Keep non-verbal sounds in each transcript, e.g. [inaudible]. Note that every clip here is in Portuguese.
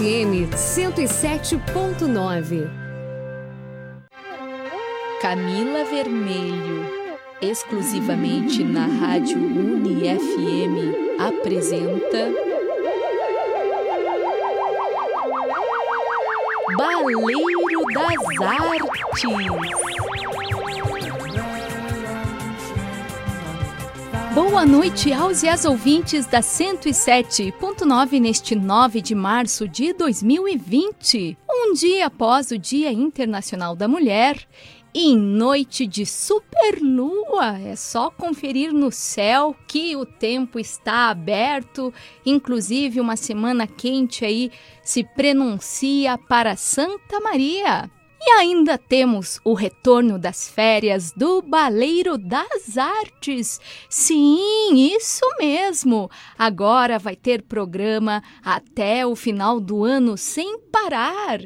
FM 107.9. Camila Vermelho, exclusivamente na Rádio Uni FM, apresenta Baleiro das Artes. Boa noite aos e às ouvintes da 107.9 neste 9 de março de 2020, um dia após o Dia Internacional da Mulher em noite de superlua. É só conferir no céu que o tempo está aberto, inclusive uma semana quente aí se prenuncia para Santa Maria. E ainda temos o retorno das férias do Baleiro das Artes. Sim, isso mesmo! Agora vai ter programa até o final do ano sem parar.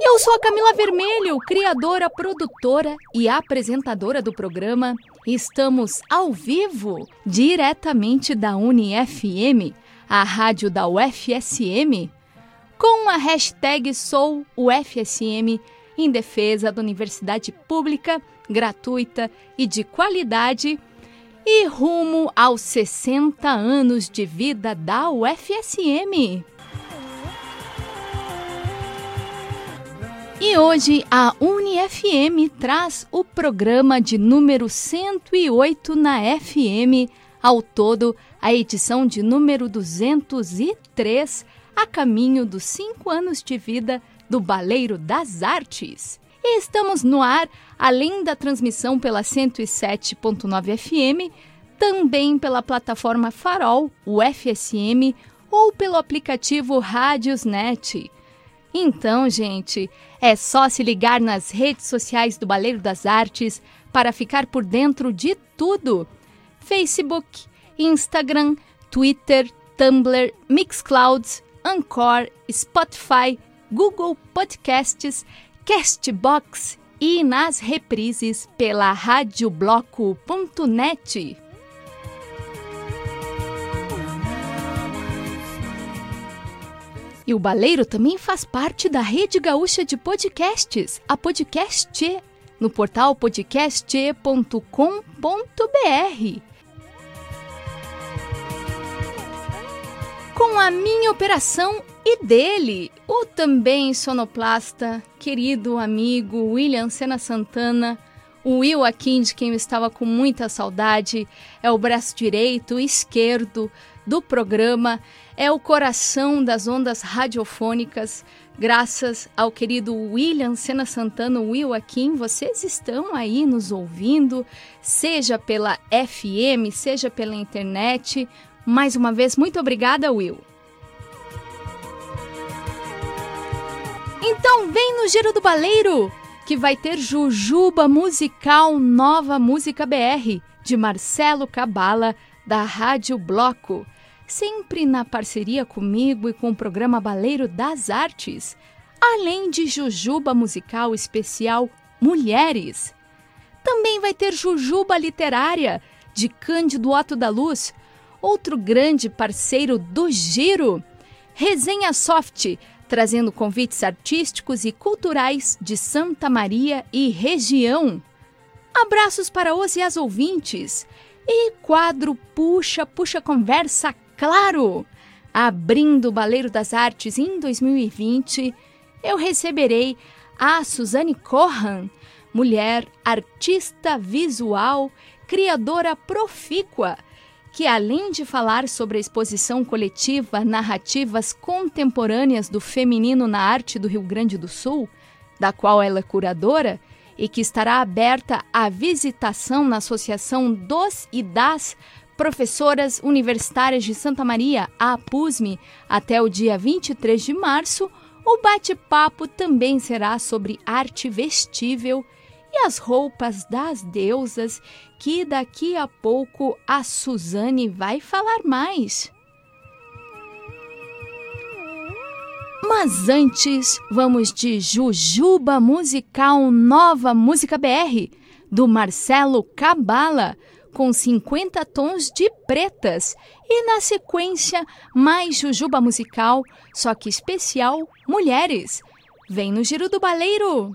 Eu sou a Camila Vermelho, criadora, produtora e apresentadora do programa. Estamos ao vivo, diretamente da UniFM, a rádio da UFSM com a hashtag SouUFSM em defesa da universidade pública, gratuita e de qualidade e rumo aos 60 anos de vida da UFSM. E hoje a UniFM traz o programa de número 108 na FM, ao todo a edição de número 203 a caminho dos cinco anos de vida do Baleiro das Artes. E estamos no ar, além da transmissão pela 107.9 FM, também pela plataforma Farol, o FSM, ou pelo aplicativo Rádiosnet. Então, gente, é só se ligar nas redes sociais do Baleiro das Artes para ficar por dentro de tudo: Facebook, Instagram, Twitter, Tumblr, Mixclouds, Anchor, Spotify, Google Podcasts, Castbox e nas reprises pela radiobloco.net. E o Baleiro também faz parte da Rede Gaúcha de Podcasts, a Podcast, no portal podcast.com.br. com a minha operação e dele, o também sonoplasta, querido amigo William Sena Santana, o Will aqui de quem eu estava com muita saudade, é o braço direito e esquerdo do programa, é o coração das ondas radiofônicas. Graças ao querido William Sena Santana, Will Akin, vocês estão aí nos ouvindo, seja pela FM, seja pela internet. Mais uma vez, muito obrigada, Will. Então vem no Giro do Baleiro, que vai ter Jujuba Musical Nova Música BR, de Marcelo Cabala, da Rádio Bloco. Sempre na parceria comigo e com o programa Baleiro das Artes, além de Jujuba Musical Especial Mulheres. Também vai ter Jujuba Literária, de Cândido Otto da Luz, outro grande parceiro do Giro. Resenha Soft, trazendo convites artísticos e culturais de Santa Maria e região. Abraços para os e as ouvintes. E quadro Puxa, Puxa Conversa, claro! Abrindo o Baleiro das Artes em 2020, eu receberei a Suzane Corran, mulher artista visual, criadora profícua que além de falar sobre a exposição coletiva Narrativas Contemporâneas do Feminino na Arte do Rio Grande do Sul, da qual ela é curadora, e que estará aberta à visitação na Associação dos e das Professoras Universitárias de Santa Maria, a APUSME, até o dia 23 de março, o bate-papo também será sobre arte vestível e as roupas das deusas, que daqui a pouco a Suzane vai falar mais. Mas antes, vamos de Jujuba Musical Nova Música BR, do Marcelo Cabala, com 50 tons de pretas. E na sequência, mais Jujuba musical, só que especial Mulheres. Vem no Giro do Baleiro!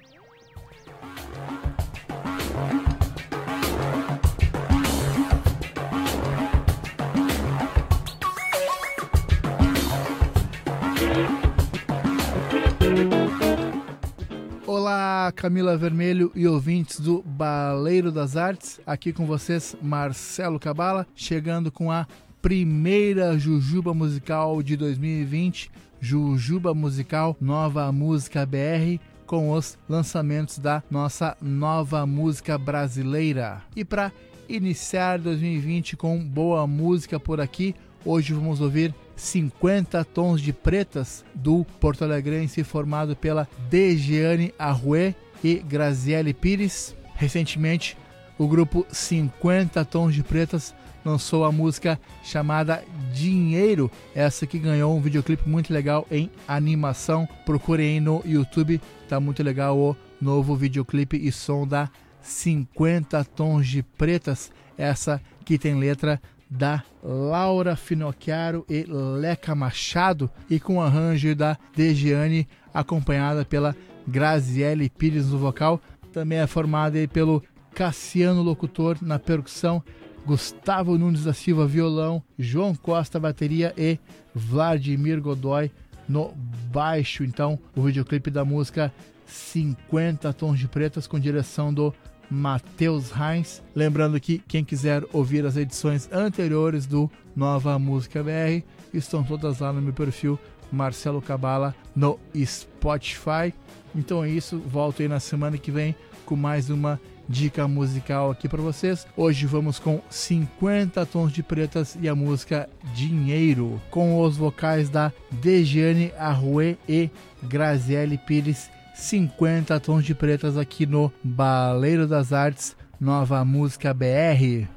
Olá, Camila Vermelho e ouvintes do Baleiro das Artes. Aqui com vocês, Marcelo Cabala, chegando com a primeira Jujuba Musical de 2020, Jujuba Musical Nova Música BR, com os lançamentos da nossa nova música brasileira. E para iniciar 2020 com boa música por aqui, hoje vamos ouvir 50 Tons de Pretas do Porto Alegrense formado pela Dejiane Arruê e Graziele Pires. Recentemente, o grupo 50 Tons de Pretas lançou a música chamada Dinheiro, essa que ganhou um videoclipe muito legal em animação. Procurem aí no YouTube, tá muito legal o novo videoclipe e som da 50 Tons de Pretas, essa que tem letra da Laura Finocchiaro e Leca Machado e com arranjo da Dejiane, acompanhada pela Graziele Pires no vocal. Também é formada pelo Cassiano Locutor na percussão, Gustavo Nunes da Silva violão, João Costa bateria e Vladimir Godoy no baixo. Então, o videoclipe da música 50 Tons de Pretas com direção do Matheus Heinz. Lembrando que quem quiser ouvir as edições anteriores do Nova Música BR estão todas lá no meu perfil Marcelo Cabala no Spotify. Então é isso, volto aí na semana que vem com mais uma dica musical aqui para vocês. Hoje vamos com 50 tons de pretas e a música Dinheiro, com os vocais da Dejiane Arruê e Graziele Pires 50 tons de pretas aqui no Baleiro das Artes, nova música BR.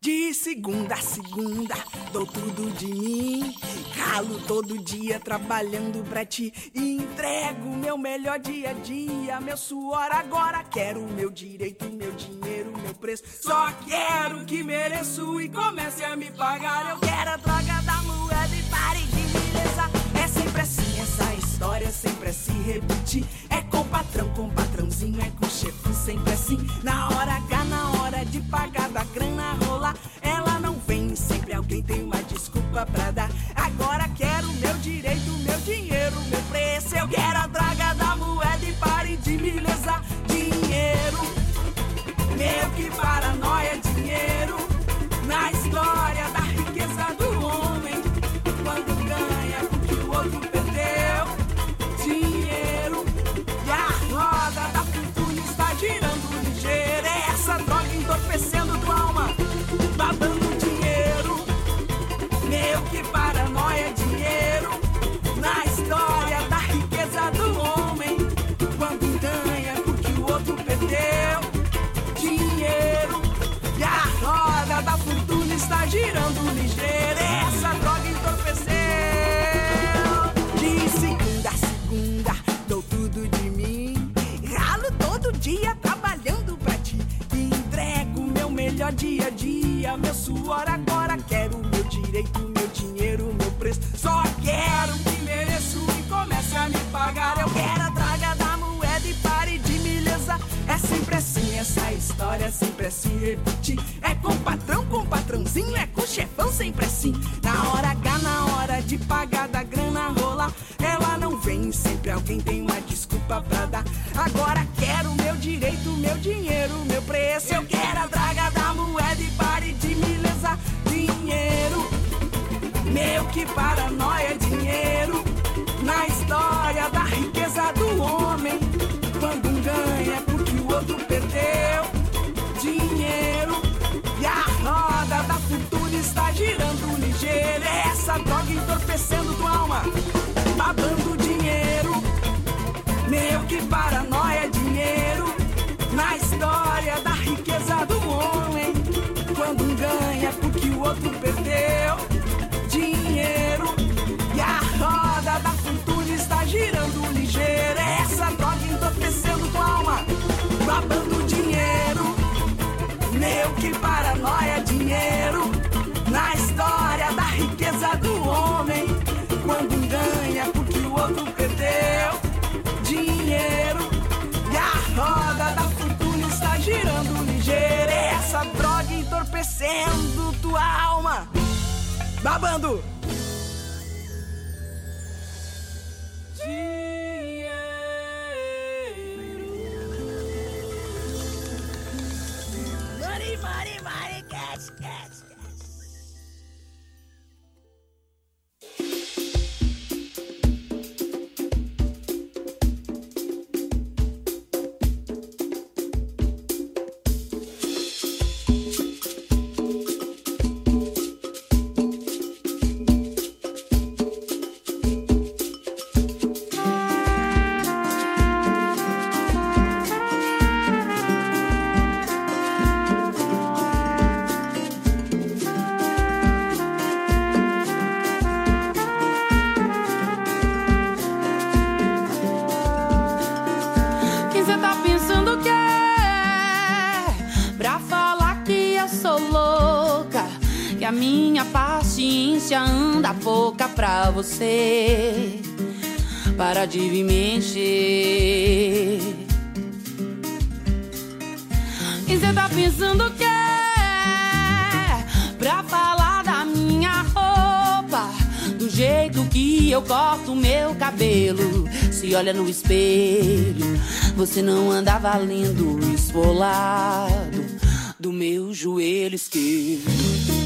De segunda a segunda, dou tudo de mim. Calo todo dia trabalhando pra ti. E entrego meu melhor dia a dia. Meu suor agora quero meu direito, meu dinheiro, meu preço. Só quero que mereço e comece a me pagar. Eu quero a droga da moeda e pare de me lesar. É sempre assim história, sempre é se repetir. É com patrão, com patrãozinho, é com chefe, sempre assim. Na hora H, na hora de pagar da grana rolar, ela não vem. Sempre alguém tem uma desculpa pra dar. Agora quero meu direito, meu dinheiro, meu preço. Eu quero a draga da moeda e pare de me lesar. Dinheiro, meu que paranoia, dinheiro. Na história da está girando ligeiro. Essa droga entorpeceu. De segunda a segunda, dou tudo de mim. Ralo todo dia trabalhando pra ti. E entrego meu melhor dia a dia. Meu suor agora quero meu direito, meu dinheiro, meu preço. Só quero história, sempre é se repetir. É com patrão, com patrãozinho, é com chefão, sempre assim. Na hora H, na hora de pagar da grana rolar, ela não vem. Sempre alguém tem uma desculpa pra dar. Agora quero meu direito, meu dinheiro, meu preço. Eu quero a draga da moeda e pare de me lesar. Dinheiro, meu que paranoia, dinheiro. Na história da riqueza do homem, quando um ganha porque o outro perdeu. Dinheiro e a roda da fortuna está girando ligeiro. É essa droga entorpecendo tua alma, babando dinheiro. Meu que paranoia, dinheiro. Na história da riqueza do homem, quando um ganha porque o outro perdeu. Dinheiro e a roda da fortuna está girando ligeiro. É essa droga entorpecendo tua alma, babando dinheiro meu, que paranoia, é dinheiro na história da riqueza do homem. Quando ganha porque o outro perdeu, dinheiro e a roda da fortuna está girando ligeira. Essa droga entorpecendo tua alma, babando. Você. Para de me encher. Quem cê tá pensando que é? Pra falar da minha roupa, do jeito que eu corto meu cabelo. Se olha no espelho, você não anda valendo esfolado do meu joelho esquerdo.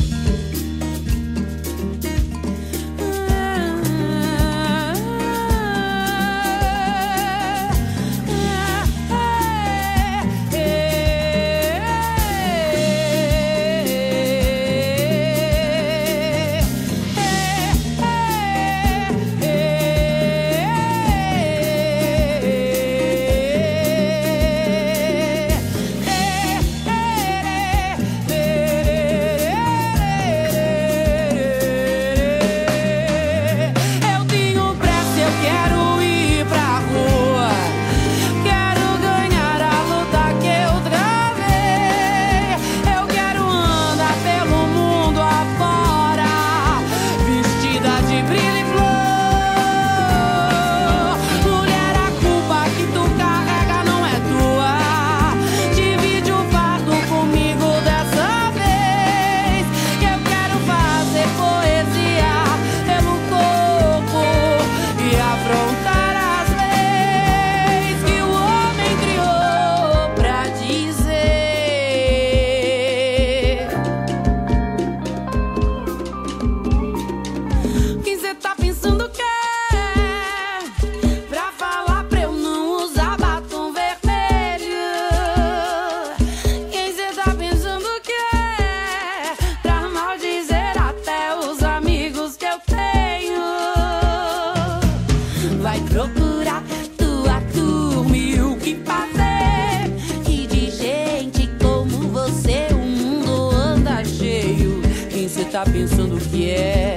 Tá pensando que é?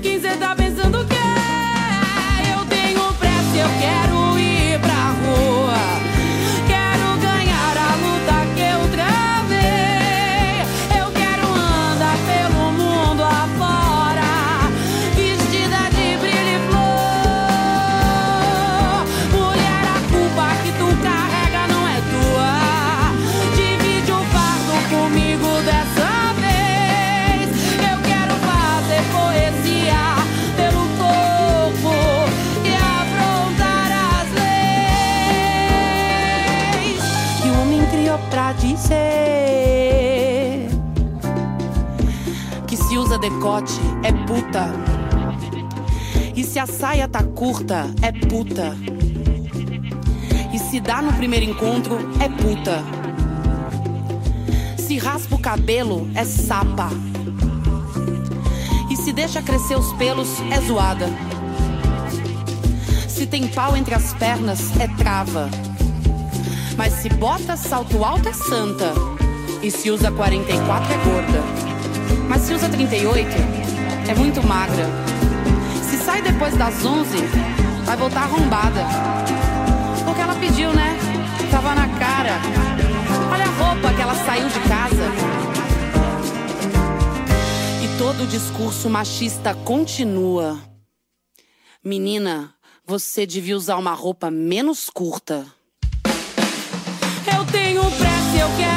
Quem cê tá pensando que é? Eu tenho pressa, eu quero decote é puta. E se a saia tá curta é puta. E se dá no primeiro encontro é puta. Se raspa o cabelo é sapa. E se deixa crescer os pelos é zoada. Se tem pau entre as pernas é trava. Mas se bota salto alto é santa. E se usa 44 é gorda. Mas se usa 38 é muito magra. Se sai depois das 11, vai voltar arrombada. Porque ela pediu, né? Tava na cara. Olha a roupa que ela saiu de casa. E todo o discurso machista continua. Menina, você devia usar uma roupa menos curta. Eu tenho pressa, eu quero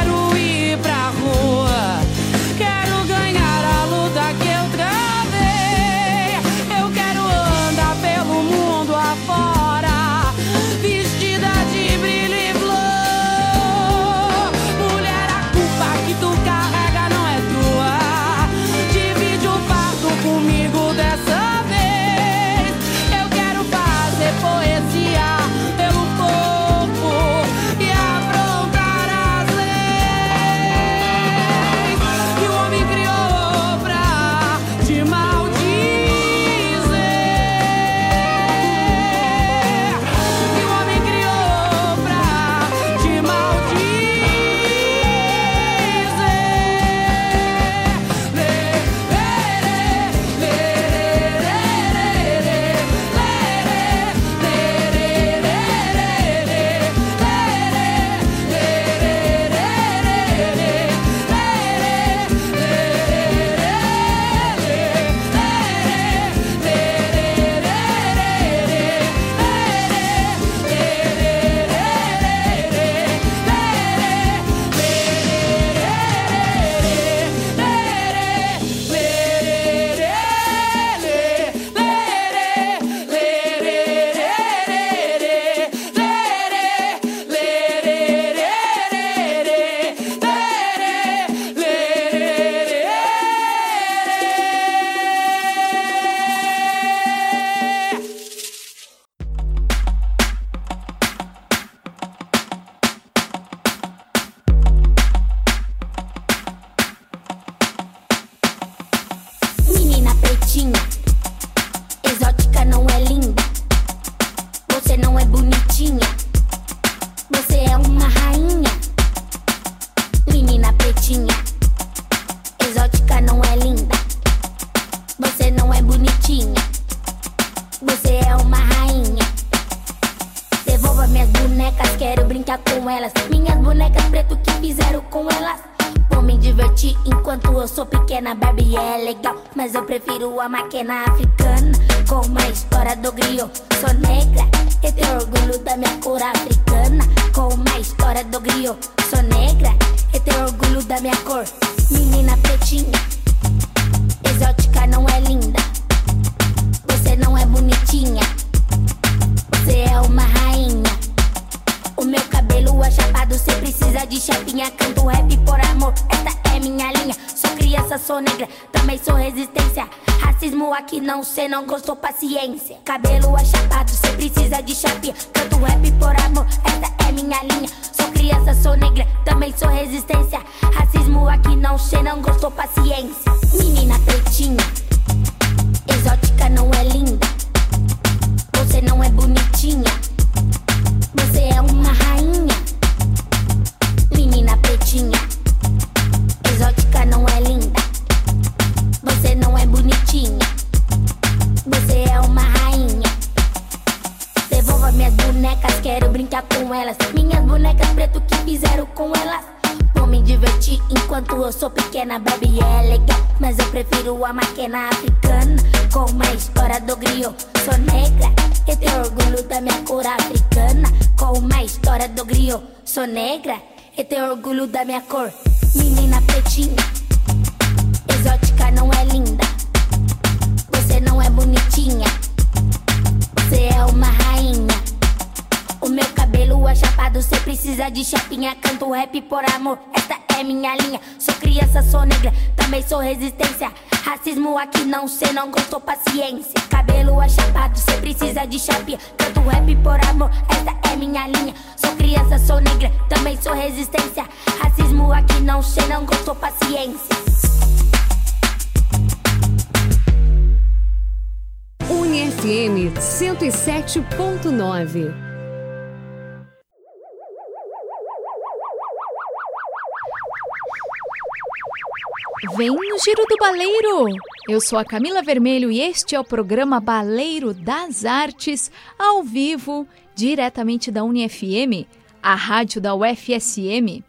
Eu sou a Camila Vermelho e este é o programa Baleiro das Artes, ao vivo, diretamente da UniFM, a rádio da UFSM.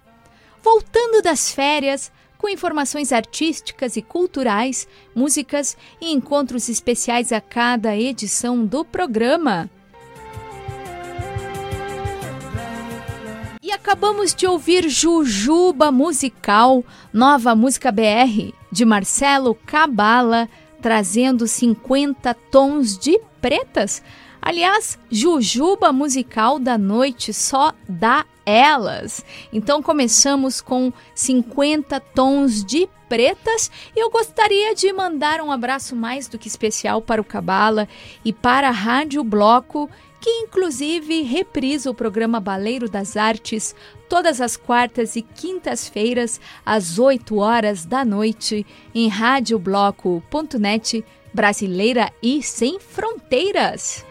Voltando das férias, com informações artísticas e culturais, músicas e encontros especiais a cada edição do programa. E acabamos de ouvir Jujuba Musical, nova música BR, de Marcelo Cabala, trazendo 50 tons de pretas. Aliás, Jujuba Musical da noite só dá elas. Então começamos com 50 tons de pretas e eu gostaria de mandar um abraço mais do que especial para o Cabala e para a Rádio Bloco que inclusive reprisa o programa Baleiro das Artes todas as quartas e quintas-feiras, às 8 horas da noite, em radiobloco.net, brasileira e sem fronteiras.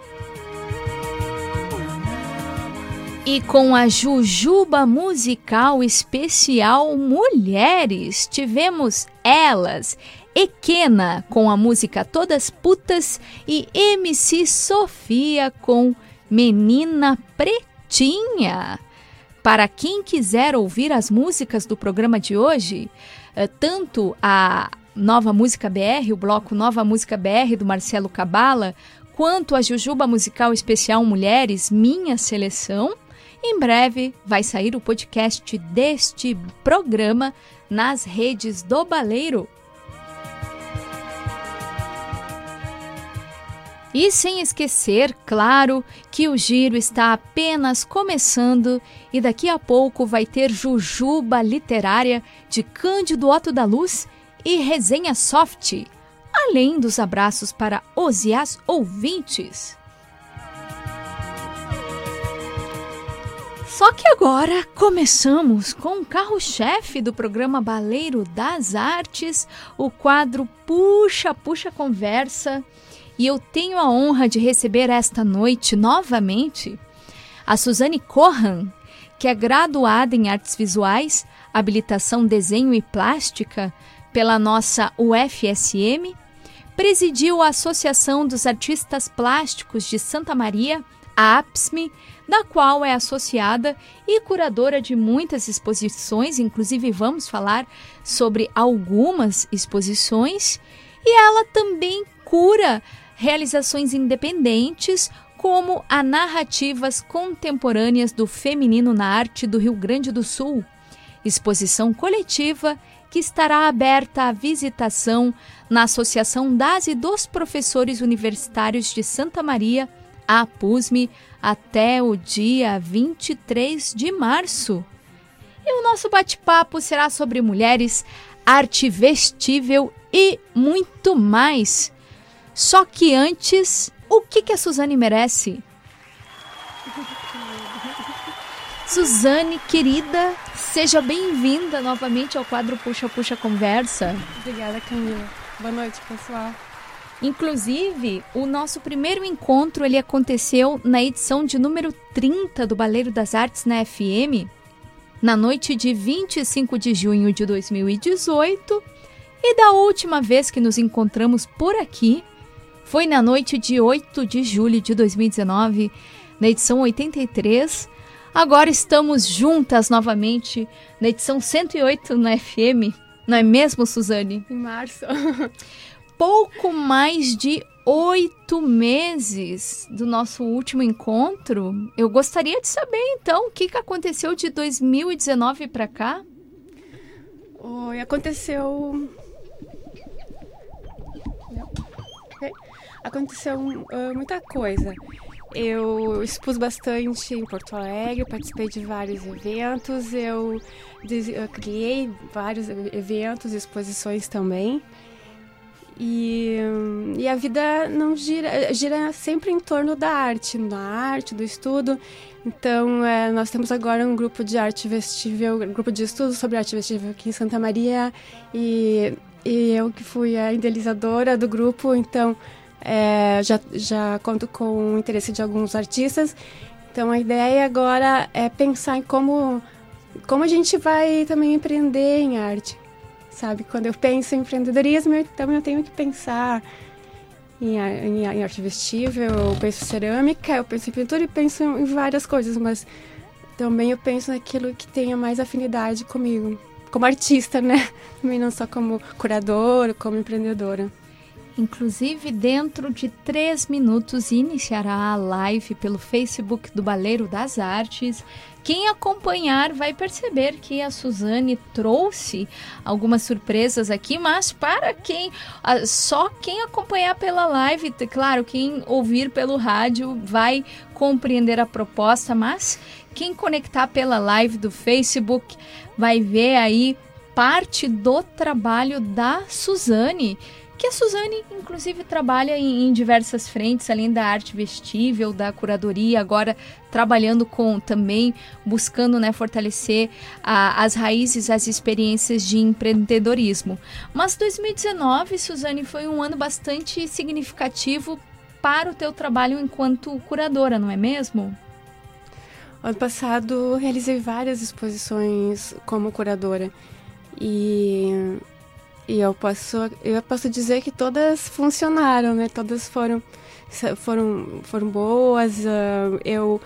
E com a Jujuba Musical Especial Mulheres, tivemos elas, Equena com a música Todas Putas e MC Sofia com Menina Pretinha. Para quem quiser ouvir as músicas do programa de hoje, tanto a Nova Música BR, o bloco Nova Música BR do Marcelo Cabala, quanto a Jujuba Musical Especial Mulheres, minha seleção, em breve vai sair o podcast deste programa nas redes do Baleiro. E sem esquecer, claro, que o giro está apenas começando e daqui a pouco vai ter Jujuba Literária de Cândido Otto da Luz e resenha soft, além dos abraços para os e as ouvintes. Só que agora começamos com o carro-chefe do programa Baleiro das Artes, o quadro Puxa, Puxa Conversa. E eu tenho a honra de receber esta noite novamente a Suzane Corran, que é graduada em Artes Visuais, Habilitação Desenho e Plástica pela nossa UFSM, presidiu a Associação dos Artistas Plásticos de Santa Maria, a APSME, da qual é associada e curadora de muitas exposições, inclusive vamos falar sobre algumas exposições, e ela também cura realizações independentes, como a Narrativas Contemporâneas do Feminino na Arte do Rio Grande do Sul, exposição coletiva que estará aberta à visitação na Associação das e dos Professores Universitários de Santa Maria, a APUSME, até o dia 23 de março. E o nosso bate-papo será sobre mulheres, arte vestível e muito mais. Só que antes, o que, que a Suzane merece? Suzane, querida, seja bem-vinda novamente ao quadro Puxa Puxa Conversa. Obrigada, Camila. Boa noite, pessoal. Inclusive, o nosso primeiro encontro ele aconteceu na edição de número 30 do Baleiro das Artes na FM, na noite de 25 de junho de 2018, e da última vez que nos encontramos por aqui foi na noite de 8 de julho de 2019, na edição 83. Agora estamos juntas novamente na edição 108 na FM, não é mesmo, Suzane? Em março. [laughs] Pouco mais de oito meses do nosso último encontro. Eu gostaria de saber, então, o que, que aconteceu de 2019 para cá? Oi, aconteceu aconteceu uh, muita coisa. Eu expus bastante em Porto Alegre, participei de vários eventos, eu, eu criei vários eventos, exposições também. E, e, a vida não gira, gira sempre em torno da arte, da arte, do estudo. Então, é, nós temos agora um grupo de arte vestível, um grupo de estudo sobre arte vestível aqui em Santa Maria. E, e eu que fui a idealizadora do grupo, então é, já, já conto com o interesse de alguns artistas. Então a ideia agora é pensar em como, como a gente vai também empreender em arte. Sabe? Quando eu penso em empreendedorismo, então eu tenho que pensar em, em, em arte vestível, eu penso em cerâmica, eu penso em pintura e penso em várias coisas, mas também eu penso naquilo que tenha mais afinidade comigo, como artista, né? [laughs] Também não só como curadora, como empreendedora. Inclusive, dentro de três minutos iniciará a live pelo Facebook do Baleiro das Artes. Quem acompanhar vai perceber que a Suzane trouxe algumas surpresas aqui, mas para quem só quem acompanhar pela live, claro, quem ouvir pelo rádio vai compreender a proposta, mas quem conectar pela live do Facebook vai ver aí parte do trabalho da Suzane que a Suzane, inclusive, trabalha em, em, diversas frentes, além da arte vestível, da curadoria, agora trabalhando com também, buscando né, fortalecer a, as raízes, as experiências de empreendedorismo. Mas 2019, Suzane, foi um ano bastante significativo para o teu trabalho enquanto curadora, não é mesmo? Ano passado, realizei várias exposições como curadora. E e eu posso, eu posso dizer que todas funcionaram, né? Todas foram, foram, foram boas. Uh, eu,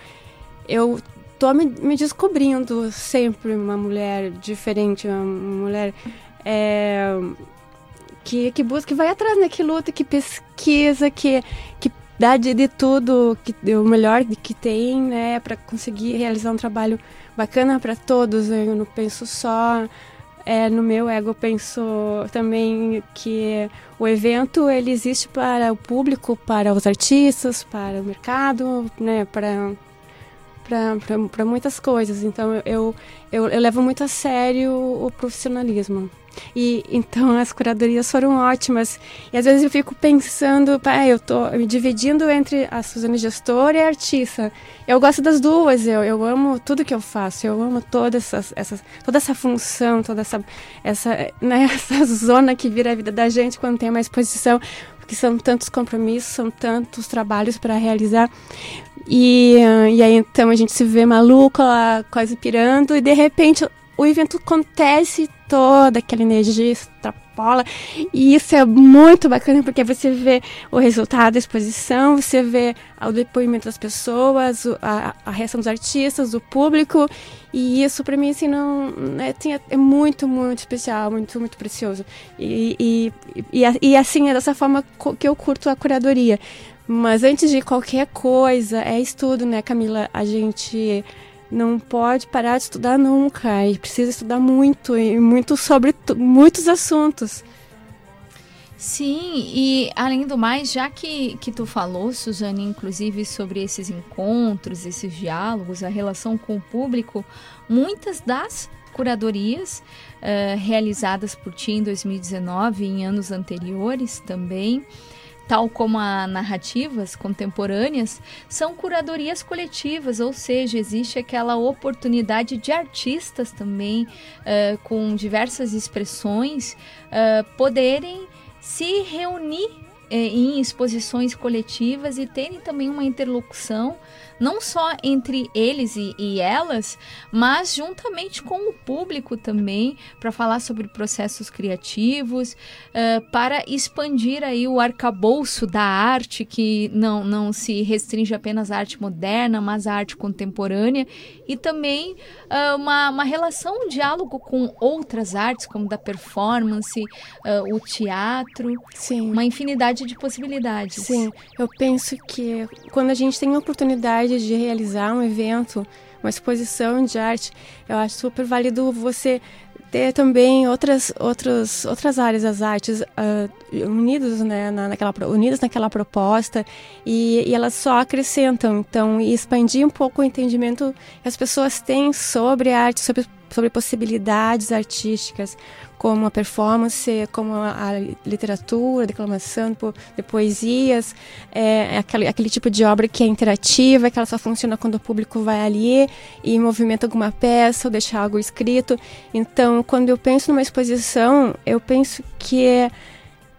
eu tô me, me, descobrindo sempre uma mulher diferente, uma mulher é, que, que busca, que vai atrás, né? Que luta, que pesquisa, que, que dá de, de tudo, que, o melhor que tem, né? Para conseguir realizar um trabalho bacana para todos. Eu não penso só é, no meu ego eu penso também que o evento ele existe para o público, para os artistas, para o mercado, né, para para muitas coisas. Então eu, eu, eu levo muito a sério o profissionalismo. E então as curadorias foram ótimas. E às vezes eu fico pensando, pai, eu tô me dividindo entre a Suzane gestora e a artista. Eu gosto das duas, eu, eu amo tudo que eu faço, eu amo toda essa, essa, toda essa função, toda essa, essa, né, [laughs] essa zona que vira a vida da gente quando tem uma exposição, porque são tantos compromissos, são tantos trabalhos para realizar. E, e aí então a gente se vê maluco lá, quase pirando, e de repente o evento acontece toda aquela energia extrapola e isso é muito bacana porque você vê o resultado da exposição, você vê o depoimento das pessoas, a, a reação dos artistas, do público e isso para mim assim não é, é muito muito especial, muito muito precioso e, e, e, e assim é dessa forma que eu curto a curadoria. Mas antes de qualquer coisa, é estudo, né, Camila? A gente não pode parar de estudar nunca e precisa estudar muito e muito sobre muitos assuntos. Sim, e além do mais, já que, que tu falou, Suzane, inclusive sobre esses encontros, esses diálogos, a relação com o público, muitas das curadorias uh, realizadas por ti em 2019 e em anos anteriores também tal como a narrativas contemporâneas, são curadorias coletivas, ou seja, existe aquela oportunidade de artistas também, uh, com diversas expressões, uh, poderem se reunir uh, em exposições coletivas e terem também uma interlocução não só entre eles e, e elas, mas juntamente com o público também, para falar sobre processos criativos, uh, para expandir aí o arcabouço da arte, que não, não se restringe apenas à arte moderna, mas à arte contemporânea, e também uh, uma, uma relação, um diálogo com outras artes, como da performance, uh, o teatro, Sim. uma infinidade de possibilidades. Sim, eu penso que quando a gente tem a oportunidade de realizar um evento, uma exposição de arte, eu acho super válido você ter também outras outras outras áreas das artes uh, né na, naquela unidas naquela proposta e, e, elas só acrescentam. Então e expandir um pouco o entendimento que as pessoas têm sobre a arte sobre sobre possibilidades artísticas como a performance, como a, literatura, a declamação de poesias, é, aquele, aquele tipo de obra que é interativa, que ela só funciona quando o público vai ali e movimenta alguma peça ou deixa algo escrito. Então, quando eu penso numa exposição, eu penso que é,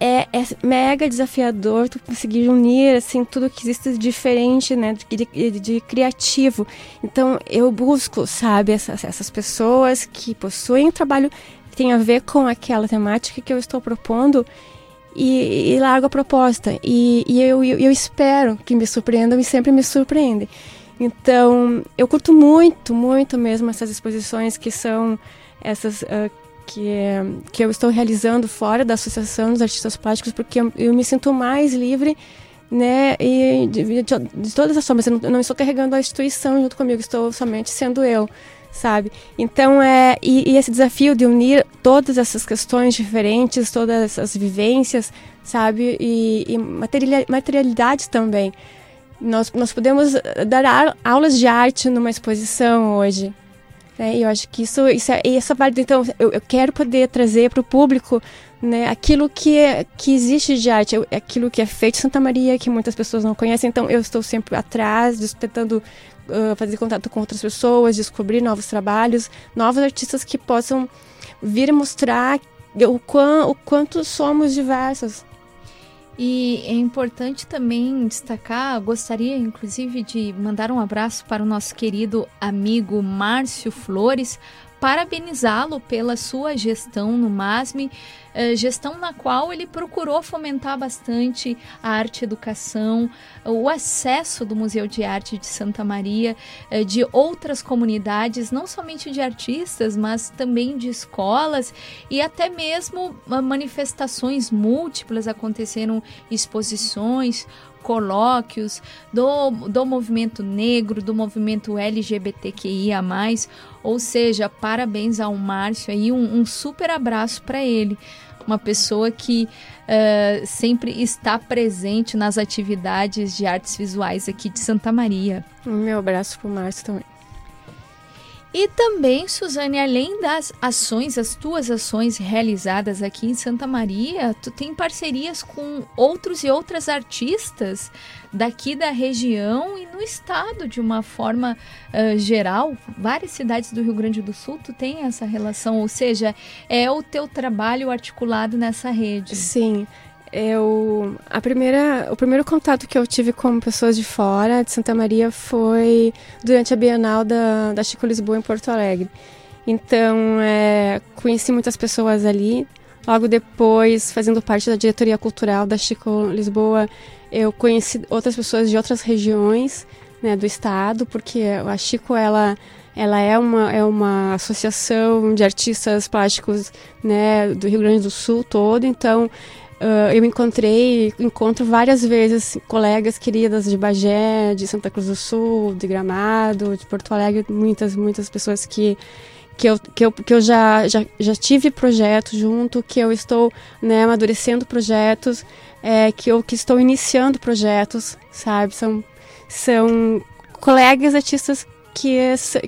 é, é, mega desafiador tu conseguir unir assim tudo que existe diferente, né, de, de, de criativo. Então eu busco, sabe, essas, essas pessoas que possuem um trabalho que tem a ver com aquela temática que eu estou propondo e, e largo a proposta. E, e eu, eu, eu, espero que me surpreendam e sempre me surpreendem. Então, eu curto muito, muito mesmo essas exposições que são essas uh, que, que eu estou realizando fora da Associação dos Artistas Plásticos, porque eu, eu me sinto mais livre né? E de, de, de todas as formas, eu não, não, estou carregando a instituição junto comigo, estou somente sendo eu sabe? Então é e, e, esse desafio de unir todas essas questões diferentes, todas essas vivências, sabe? E, e materialidade também. Nós, nós podemos dar aulas de arte numa exposição hoje. Né? Eu acho que isso, isso, é, isso é válido. Então, eu, eu quero poder trazer para o público né, aquilo que, é, que existe de arte, aquilo que é feito em Santa Maria, que muitas pessoas não conhecem. Então, eu estou sempre atrás, tentando uh, fazer contato com outras pessoas, descobrir novos trabalhos, novos artistas que possam vir mostrar o, quão, o quanto somos diversos. E é importante também destacar, gostaria inclusive de mandar um abraço para o nosso querido amigo Márcio Flores, parabenizá-lo pela sua gestão no MASME, eh, gestão na qual ele procurou fomentar bastante a arte educação, o acesso do Museu de Arte de Santa Maria, eh, de outras comunidades, não somente de artistas, mas também de escolas e até mesmo ah, manifestações múltiplas aconteceram, exposições, colóquios do, do movimento negro, do movimento LGBTQIA+, ou seja, parabéns ao Márcio aí, um, um super abraço para ele. Uma pessoa que uh, sempre está presente nas atividades de artes visuais aqui de Santa Maria. Meu abraço para o Márcio também. E também, Suzane, além das ações, as tuas ações realizadas aqui em Santa Maria, tu tem parcerias com outros e outras artistas daqui da região e no estado de uma forma uh, geral. Várias cidades do Rio Grande do Sul, tu tem essa relação, ou seja, é o teu trabalho articulado nessa rede. Sim, eu a primeira o primeiro contato que eu tive com pessoas de fora de Santa Maria foi durante a Bienal da, da Chico Lisboa em Porto Alegre. Então é, conheci muitas pessoas ali. Logo depois fazendo parte da diretoria cultural da Chico Lisboa eu conheci outras pessoas de outras regiões né, do estado porque a Chico ela ela é uma, é uma associação de artistas plásticos né, do Rio Grande do Sul todo, então Uh, eu encontrei, encontro várias vezes colegas queridas de Bagé, de Santa Cruz do Sul, de Gramado, de Porto Alegre, muitas, muitas pessoas que que eu, que eu, que eu já, já, já tive projetos junto, que eu estou né, amadurecendo projetos, é, que eu que estou iniciando projetos, sabe? São, são colegas artistas que,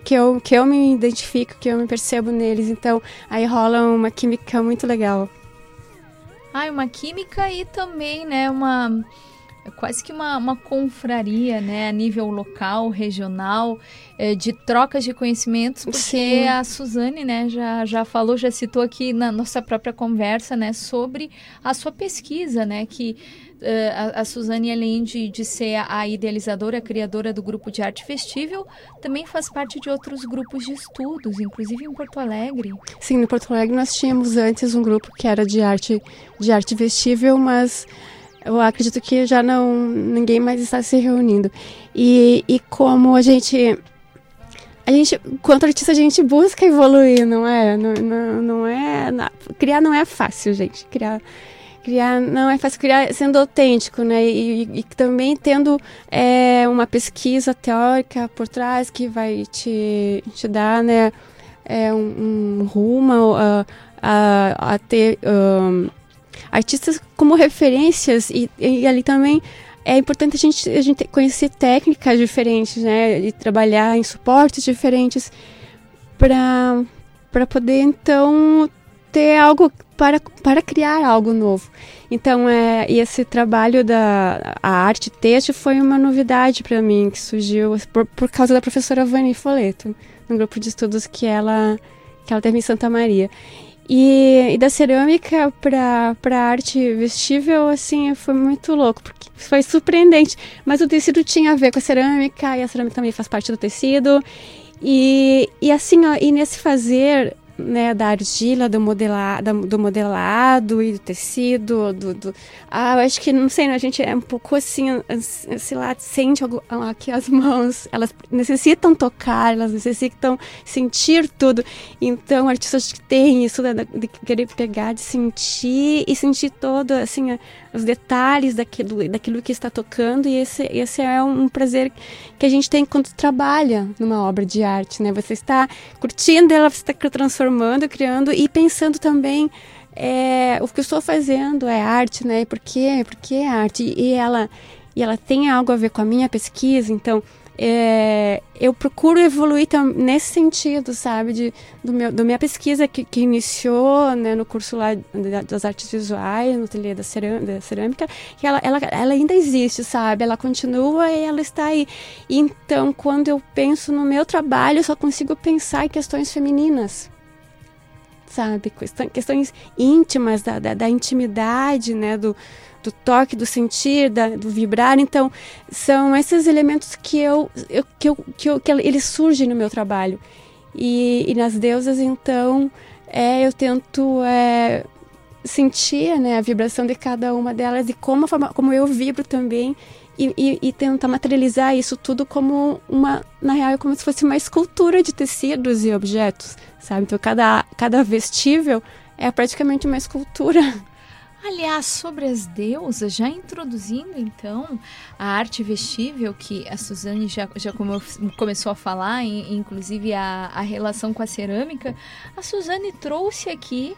que, eu, que eu me identifico, que eu me percebo neles, então aí rola uma química muito legal ah, uma química e também, né, uma quase que uma, uma confraria, né, a nível local, regional, é, de trocas de conhecimentos, porque Sim. a Suzane, né, já, já falou, já citou aqui na nossa própria conversa, né, sobre a sua pesquisa, né, que uh, a, a Suzane, além de, de ser a idealizadora, a criadora do grupo de arte festível, também faz parte de outros grupos de estudos, inclusive em Porto Alegre. Sim, no Porto Alegre nós tínhamos antes um grupo que era de arte, de arte vestível, mas eu acredito que já não ninguém mais está se reunindo. E, e como a gente a gente, quanto artista, a gente busca evoluir, não é? Não, não, não é. Não, criar não é fácil, gente. Criar criar não é fácil criar sendo autêntico, né? E, e, e também tendo é, uma pesquisa teórica por trás que vai te, te dar, né? É, um, um rumo a, a, a ter um, artistas como referências e, e, ali também é importante a gente, a gente conhecer técnicas diferentes, né? E trabalhar em suportes diferentes para poder então ter algo para, para criar algo novo. Então, é, e esse trabalho da arte texto foi uma novidade para mim, que surgiu por, por causa da professora Vani Foleto, no grupo de estudos que ela, que ela teve em Santa Maria. E, e da cerâmica para arte vestível, assim, foi muito louco, porque foi surpreendente. Mas o tecido tinha a ver com a cerâmica, e a cerâmica também faz parte do tecido. E, e assim, ó, e nesse fazer, né, da argila, do, modelar, do modelado e do tecido, do, do, ah, eu acho que, não sei, né, a gente é um pouco assim, sei lá, sente algo, aqui as mãos, elas necessitam tocar, elas necessitam sentir tudo, então artistas que têm isso de, de querer pegar, de sentir e sentir todo, assim, os detalhes daquilo, daquilo que está tocando e esse, esse é um prazer que a gente tem quando trabalha numa obra de arte, né, você está curtindo ela, você está transformando transformando, criando e pensando também é, o que eu estou fazendo é arte, né? Por quê? Porque é arte e ela e ela tem algo a ver com a minha pesquisa, então é, eu procuro evoluir nesse sentido, sabe, de, do meu, da minha pesquisa que, que iniciou né, no curso lá das artes visuais, no ateliê da cerâmica, que ela, ela, ela ainda existe, sabe, ela continua e ela está aí. Então, quando eu penso no meu trabalho, eu só consigo pensar em questões femininas sabe? Questões íntimas da, da, da intimidade, né? Do, do toque, do sentir, da, do vibrar. Então, são esses elementos que eu, eu, que, eu, que, eu, que eles surgem no meu trabalho. E, e nas deusas, então, é, eu tento é, sentir né, a vibração de cada uma delas e como, como eu vibro também e, e, e, tentar materializar isso tudo como uma, na real, é como se fosse uma escultura de tecidos e objetos, sabe? Então cada, cada vestível é praticamente uma escultura. Aliás, sobre as deusas, já introduzindo então a arte vestível, que a Suzane já, já come, começou a falar, inclusive a, a relação com a cerâmica, a Suzane trouxe aqui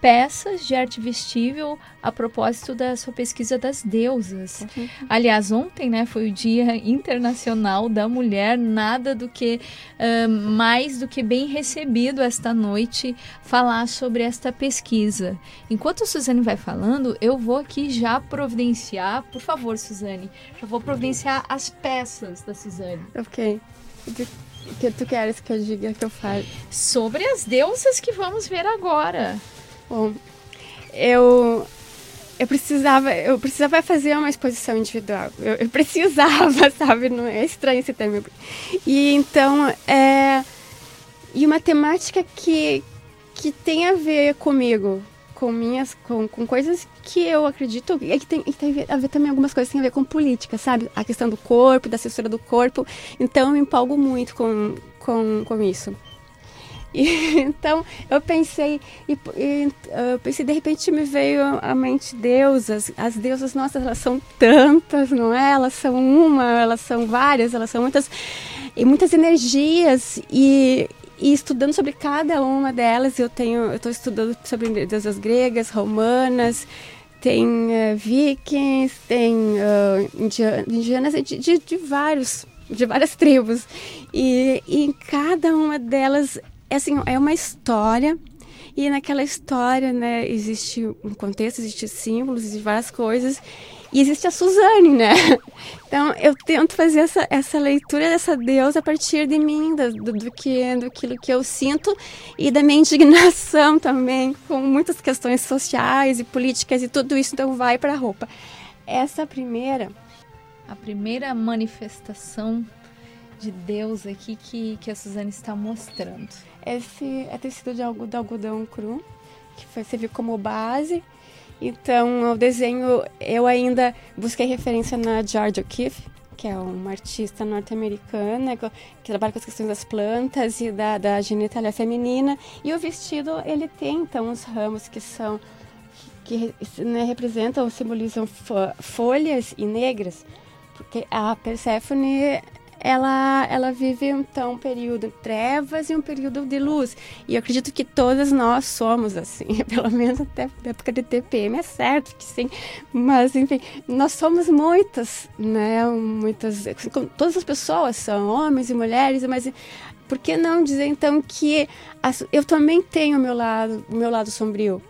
peças de arte vestível a propósito da sua pesquisa das deusas. Aliás, ontem, né, foi o Dia Internacional da Mulher, nada do que uh, mais do que bem recebido esta noite falar sobre esta pesquisa. Enquanto a Suzane vai falando, eu vou aqui já providenciar, por favor, Suzane, já vou providenciar as peças da Suzane. Ok. O que tu queres que eu diga que eu fale? Sobre as deusas que vamos ver agora. Bom, eu eu precisava eu precisava fazer uma exposição individual. Eu, eu [laughs] precisava, sabe? Não é estranho esse termo. E então é e uma temática que que tem a ver comigo, com minhas com, com coisas que eu acredito e que tem, tem a ver também algumas coisas que tem a ver com política, sabe? A questão do corpo, da censura do corpo. Então eu me empolgo muito com, com, com isso. E, [laughs] então eu pensei, e, e, eu pensei, de repente me veio à mente deusas. As deusas, nossa, elas são tantas, não é? Elas são uma, elas são várias, elas são muitas, e muitas energias. E, e estudando sobre cada uma delas, eu tenho, eu estou estudando sobre deusas gregas, romanas, tem uh, vikings, tem uh, indianas, de, de, de vários de várias tribos. E, em cada uma delas é assim, é uma história e naquela história, né, existe um contexto, existe símbolos, existe várias coisas e existe a Suzane, né? [laughs] Então eu tento fazer essa, essa leitura dessa deusa a partir de mim, do, do que do aquilo que eu sinto e da minha [laughs] indignação também com muitas questões sociais e políticas e tudo isso então vai para a roupa. Essa primeira, a primeira manifestação de Deus aqui que, que a Suzane está mostrando. Esse é tecido de algodão, cru, que foi, serviu como base. Então, o desenho, eu ainda busquei referência na Georgia O'Keeffe, que é uma artista norte-americana que trabalha com as questões das plantas e da, da genitália feminina. E o vestido, ele tem, então, os ramos que são que né, representam, simbolizam folhas e negras, porque a Perséfone ela, ela vive então um período de trevas e um período de luz. E eu acredito que todas nós somos assim, [laughs] pelo menos até a época de TPM é certo que sim, mas enfim, nós somos muitas, né? Muitas, todas as pessoas são homens e mulheres, mas por que não dizer então que as, eu também tenho o meu lado, o meu lado sombrio?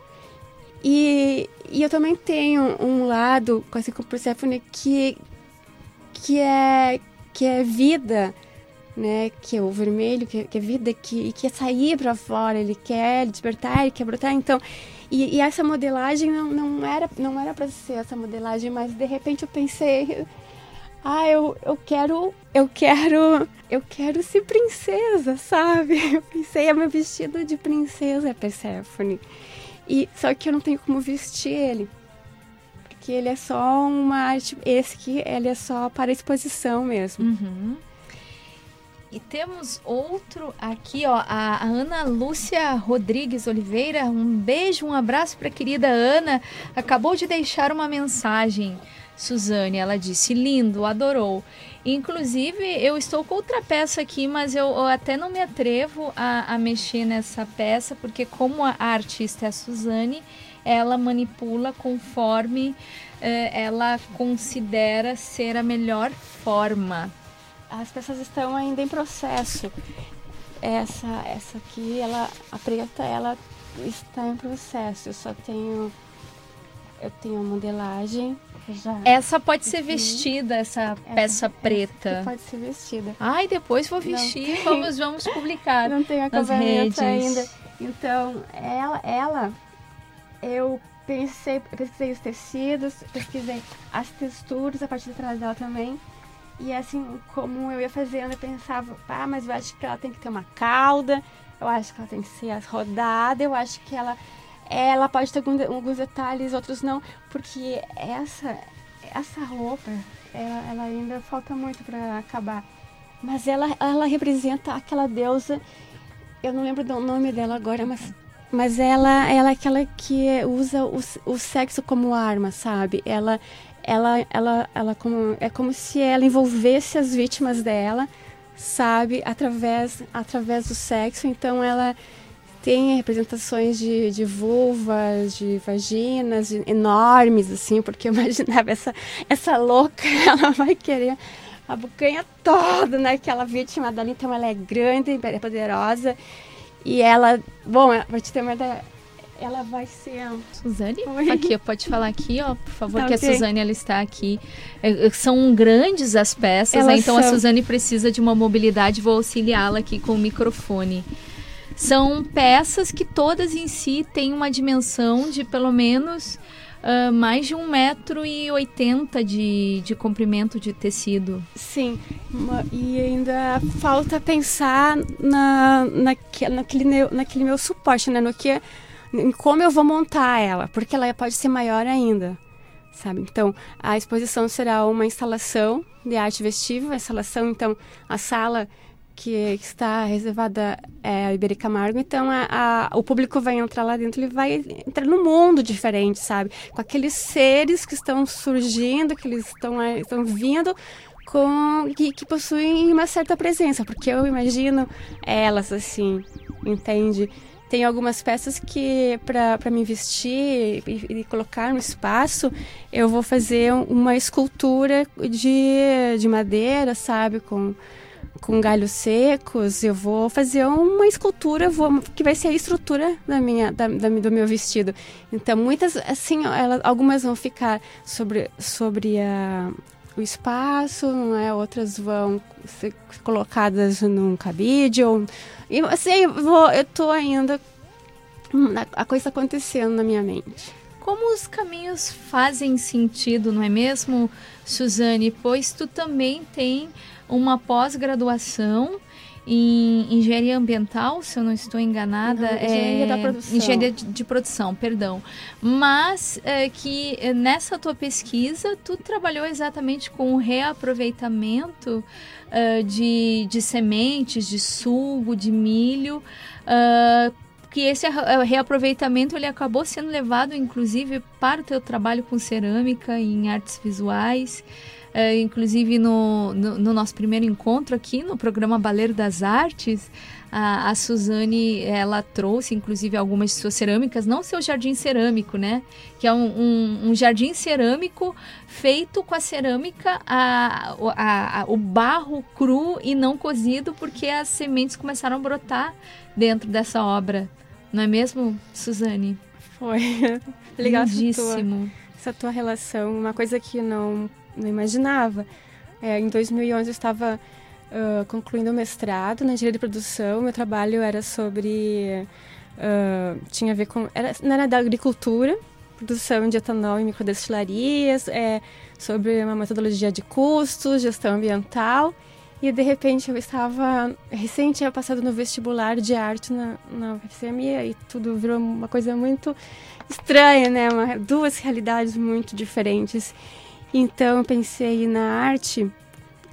E, e eu também tenho um lado, assim, com Persephone, que, que é que é vida, né? Que é o vermelho, que, que é vida, que, que quer sair para fora, ele quer despertar, ele quer brotar. Então, e, e essa modelagem não, não era não era para ser essa modelagem, mas de repente eu pensei, ah, eu, eu quero, eu quero, eu quero ser princesa, sabe? [laughs] Eu pensei, é meu vestido de princesa, Persephone. E só que eu não tenho como vestir ele que ele é só uma arte, esse que ele é só para exposição mesmo. Uhum. E temos outro aqui, ó, a Ana Lúcia Rodrigues Oliveira. Um beijo, um abraço para a querida Ana. Acabou de deixar uma mensagem. Suzane, ela disse, lindo, adorou. Inclusive, eu estou com outra peça aqui, mas eu, eu até não me atrevo a, a, mexer nessa peça, porque como a artista é a Suzane, ela manipula conforme eh, ela considera ser a melhor forma. As peças estão ainda em processo. Essa, essa aqui, ela, a preta, ela está em processo. Eu só tenho, eu tenho a modelagem. Já. Essa pode ser vestida, essa, essa peça preta. pode ser vestida. Ai, depois vou vestir, vamos, vamos publicar. [laughs] Não tem acabamento ainda. Então, ela, ela eu pensei, pesquisei os tecidos, pesquisei as texturas a partir de trás dela também. E assim, como eu ia fazendo, eu pensava, ah, mas eu acho que ela tem que ter uma cauda, eu acho que ela tem que ser rodada, eu acho que ela, ela pode ter alguns detalhes, outros não, porque essa, essa roupa, ela, ela ainda falta muito para acabar. Mas ela, ela representa aquela deusa, eu não lembro do nome dela agora, mas mas ela, ela é aquela que usa o, o sexo como arma, sabe? Ela, ela, ela, ela como, é como se ela envolvesse as vítimas dela, sabe? Através, através do sexo. Então ela tem representações de, de vulvas, de vaginas de, enormes, assim, porque eu [laughs] imaginava essa, essa louca, [laughs] ela vai querer a bocanha toda, né? Aquela vítima dela, então ela é grande, é poderosa. E ela, bom, pra te ter uma ideia, ela vai ser. Suzane? Oi. Aqui, pode falar aqui, ó, por favor, tá, que okay. a Suzane ela está aqui. É, é, são grandes as peças, né? então são. a Suzane precisa de uma mobilidade, vou auxiliá-la aqui com o microfone. São peças que todas em si têm uma dimensão de pelo menos uh, mais de um metro e oitenta de, de comprimento de tecido. Sim, e ainda falta pensar na, na, naquele, naquele meu suporte, né? No que em como eu vou montar ela, porque ela pode ser maior ainda, sabe? Então, a exposição será uma instalação de arte vestível, instalação, então, a sala que está reservada é a Iberi Camargo, então a, a, o público vai entrar lá dentro, ele vai entrar num mundo diferente, sabe? Com aqueles seres que estão surgindo, que eles estão, estão vindo com que, que possuem uma certa presença, porque eu imagino elas assim, entende? Tem algumas peças que, para me vestir e, e, colocar no espaço, eu vou fazer uma escultura de, de madeira, sabe? Com, com galhos secos. Eu vou fazer uma escultura vou, que vai ser a estrutura da minha, da, da, do meu vestido. Então, muitas, assim, elas, algumas vão ficar sobre, sobre a o espaço, não é? outras vão ser colocadas num cabide ou e assim eu vou, eu tô ainda a coisa acontecendo na minha mente. Como os caminhos fazem sentido, não é mesmo, Suzane? Pois tu também tem uma pós-graduação em engenharia ambiental, se eu não estou enganada. Não, engenharia é, da produção. Engenharia de, de produção, perdão. Mas é, que é, nessa tua pesquisa, tu trabalhou exatamente com o reaproveitamento uh, de, de sementes, de sugo, de milho. Uh, que esse reaproveitamento ele acabou sendo levado, inclusive, para o teu trabalho com cerâmica em artes visuais. É, inclusive no, no, no, nosso primeiro encontro aqui no programa Baleiro das Artes, a, a Suzane ela trouxe inclusive algumas de suas cerâmicas, não seu jardim cerâmico, né? Que é um, um, um jardim cerâmico feito com a cerâmica, a, a, o barro cru e não cozido, porque as sementes começaram a brotar dentro dessa obra. Não é mesmo, Suzane? Foi. [laughs] Legal essa tua, essa tua relação. Uma coisa que não não imaginava. É, em 2011 eu estava uh, concluindo o mestrado na engenharia de produção. Meu trabalho era sobre uh, tinha a ver com era, era da agricultura, produção de etanol em microdestilarias, é, sobre uma metodologia de custos, gestão ambiental. E de repente eu estava recente tinha passado no vestibular de arte na, na e tudo virou uma coisa muito estranha, né? Uma, duas realidades muito diferentes. Então eu pensei na arte,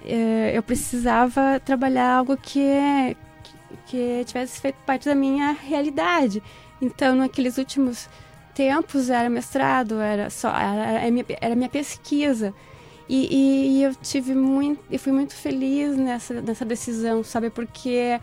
eh, eu precisava trabalhar algo que, que tivesse feito parte da minha realidade. Então, naqueles últimos tempos era mestrado, era só era, era, minha, era minha pesquisa. E, e, e, eu tive muito, eu fui muito feliz nessa, nessa decisão, sabe? Porque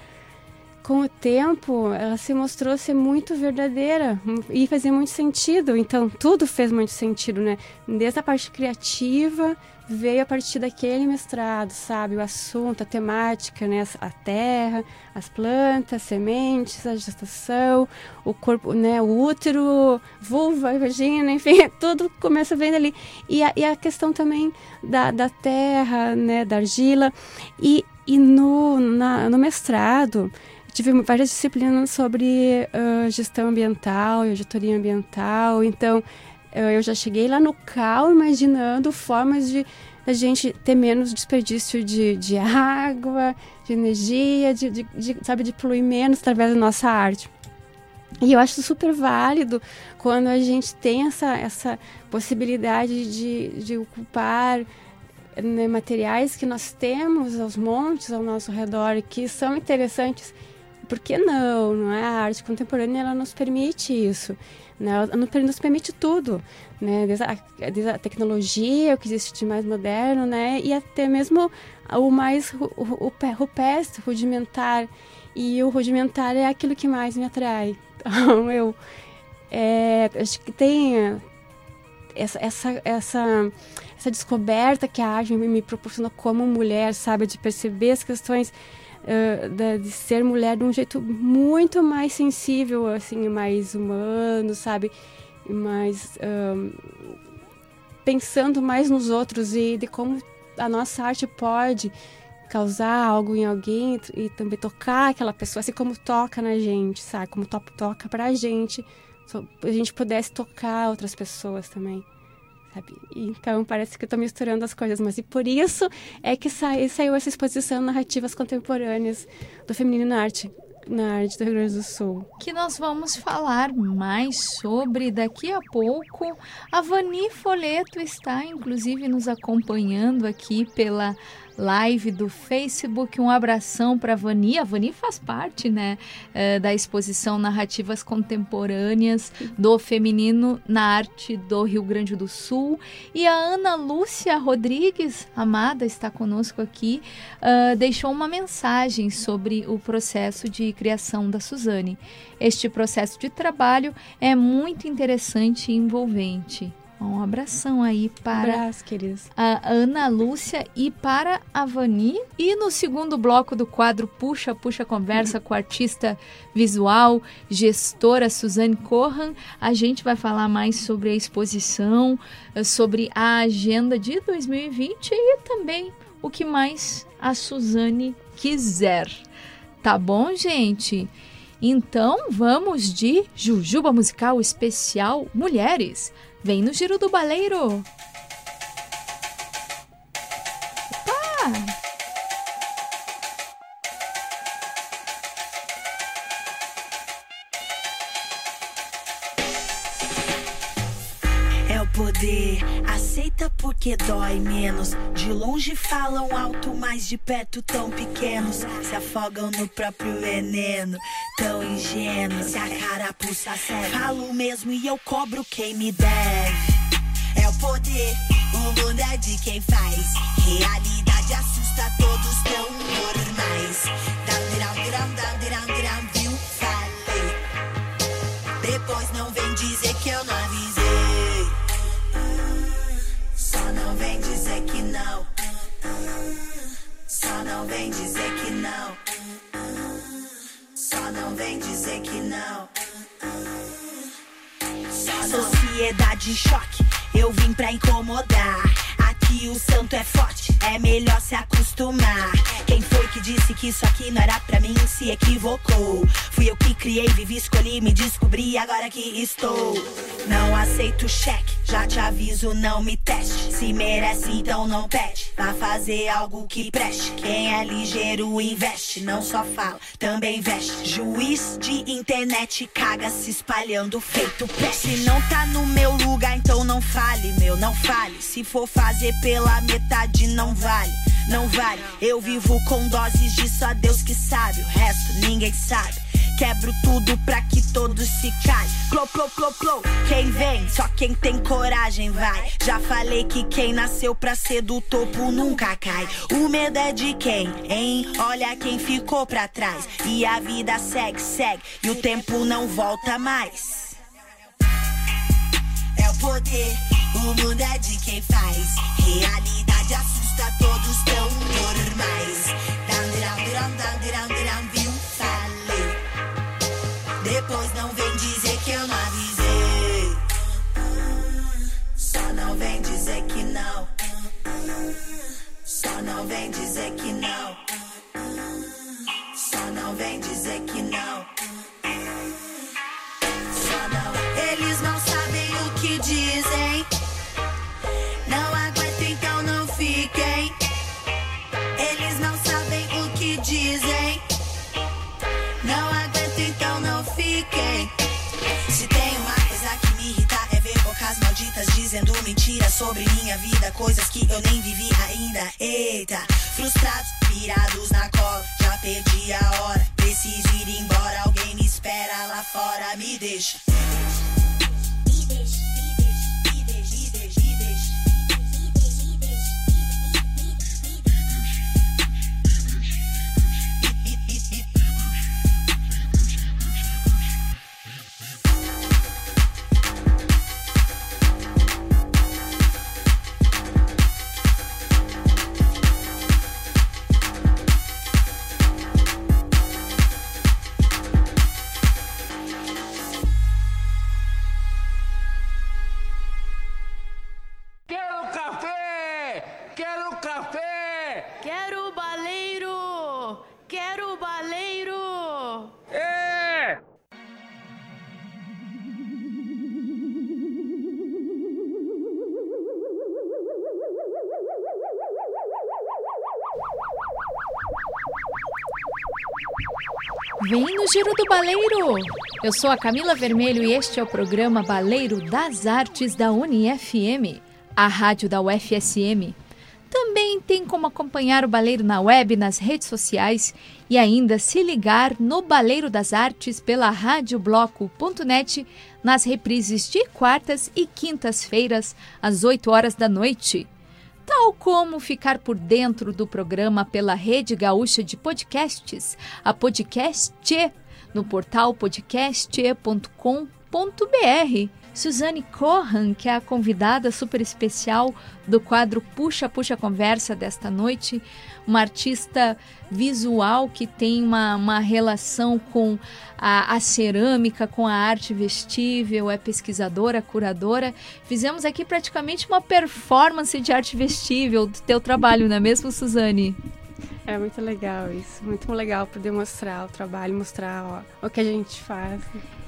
com o tempo, ela se mostrou ser muito verdadeira e fazer muito sentido. Então, tudo fez muito sentido, né? Desde a parte criativa, veio a partir daquele mestrado, sabe? O assunto, a temática, né? A terra, as plantas, sementes, a gestação, o corpo, né? O útero, vulva, vagina, enfim, [laughs] tudo começa vendo ali. E a, e a questão também da, da terra, né? Da argila. E, e no, na, no mestrado, tive várias disciplinas sobre uh, gestão ambiental e auditoria ambiental. Então, uh, eu já cheguei lá no CAL imaginando formas de a gente ter menos desperdício de, de água, de energia, de, de, de, sabe, de poluir menos através da nossa arte. E eu acho super válido quando a gente tem essa, essa possibilidade de, de ocupar né, materiais que nós temos aos montes ao nosso redor que são interessantes por que não? Não é? A arte contemporânea ela nos permite isso. Né? Ela nos permite tudo, né? Desde a, a tecnologia, o que existe de mais moderno, né? E até mesmo o mais rupestre, rudimentar. E o rudimentar é aquilo que mais me atrai. [laughs] Então, eu é, acho que tem essa, essa, essa, essa descoberta que a arte me proporciona como mulher, sabe? De perceber as questões uh, de, de, ser mulher de um jeito muito mais sensível, assim, mais humano, sabe? Mais... pensando mais nos outros e de como a nossa arte pode causar algo em alguém e também tocar aquela pessoa, assim como toca na gente, sabe? Como to toca pra gente, a gente pudesse tocar outras pessoas também. Sabe? Então parece que eu tô misturando as coisas, mas e por isso é que sai, saiu essa exposição Narrativas Contemporâneas do Feminino na Arte, na arte do Rio Grande do Sul. Que nós vamos falar mais sobre daqui a pouco. A Vani Foleto está, inclusive, nos acompanhando aqui pela live do Facebook. Um abração para a Vani. A Vani faz parte né, eh, da exposição Narrativas Contemporâneas do Feminino na Arte do Rio Grande do Sul. E a Ana Lúcia Rodrigues, amada, está conosco aqui, uh, deixou uma mensagem sobre o processo de criação da Suzane. Este processo de trabalho é muito interessante e envolvente. Um abração aí para Abraço, a Ana Lúcia e para a Vani. E no segundo bloco do quadro Puxa, Puxa Conversa com a artista visual, gestora Suzane Corran, a gente vai falar mais sobre a exposição, sobre a agenda de 2020 e também o que mais a Suzane quiser. Tá bom, gente? Então vamos de Jujuba Musical Especial Mulheres. Vem no Giro do Baleiro! Opa! Porque dói menos. De longe falam alto, mas de perto tão pequenos. Se afogam no próprio veneno, tão ingênuos. Se a carapuça serve, falo mesmo e eu cobro quem me deve. É o poder, o mundo é de quem faz. Realidade assusta todos tão normais. Down, down, down, down, down, viu? Falei. Depois não vem não. Só não vem dizer que não. Só não vem dizer que não. Sociedade em choque, eu vim pra incomodar. Aqui o santo é forte, é melhor se acostumar. Quem foi que disse que isso aqui não era pra mim se equivocou? Fui eu que criei, vivi, escolhi, me descobri, agora que estou. Não aceito cheque, já te aviso, não me teste. Se merece, então não pede. Vá fazer algo que preste. Quem é ligeiro investe, não só fala, também veste. Juiz de internet caga se espalhando feito peste. Se não tá no meu lugar, então não fale, meu, não fale. Se for fazer pela metade, não vale. Não vale, eu vivo com doses de só Deus que sabe, o resto ninguém sabe. Quebro tudo pra que todos se calem. Clô, clô, clô, clô. Quem vem, só quem tem coragem vai. Já falei que quem nasceu pra ser do topo nunca cai. O medo é de quem, hein? Olha quem ficou pra trás. E a vida segue, segue. E o tempo não volta mais. É o poder, o mundo é de quem faz. Realidade assusta todos tão normais. Eu sou a Camila Vermelho e este é o programa Baleiro das Artes da UniFM, a rádio da UFSM. Também tem como acompanhar o Baleiro na web, nas redes sociais e ainda se ligar no Baleiro das Artes pela radiobloco.net nas reprises de quartas e quintas-feiras às 8 horas da noite tal como ficar por dentro do programa pela Rede Gaúcha de Podcasts, a Podcast, no portal podcast.com.br. Suzane Corran, que é a convidada super especial do quadro Puxa Puxa Conversa desta noite, uma artista visual que tem uma, uma relação com a, a, cerâmica, com a arte vestível, é pesquisadora, curadora. Fizemos aqui praticamente uma performance de arte vestível do teu trabalho, não é mesmo, Suzane? É muito legal isso, muito legal poder mostrar o trabalho, mostrar ó, o que a gente faz.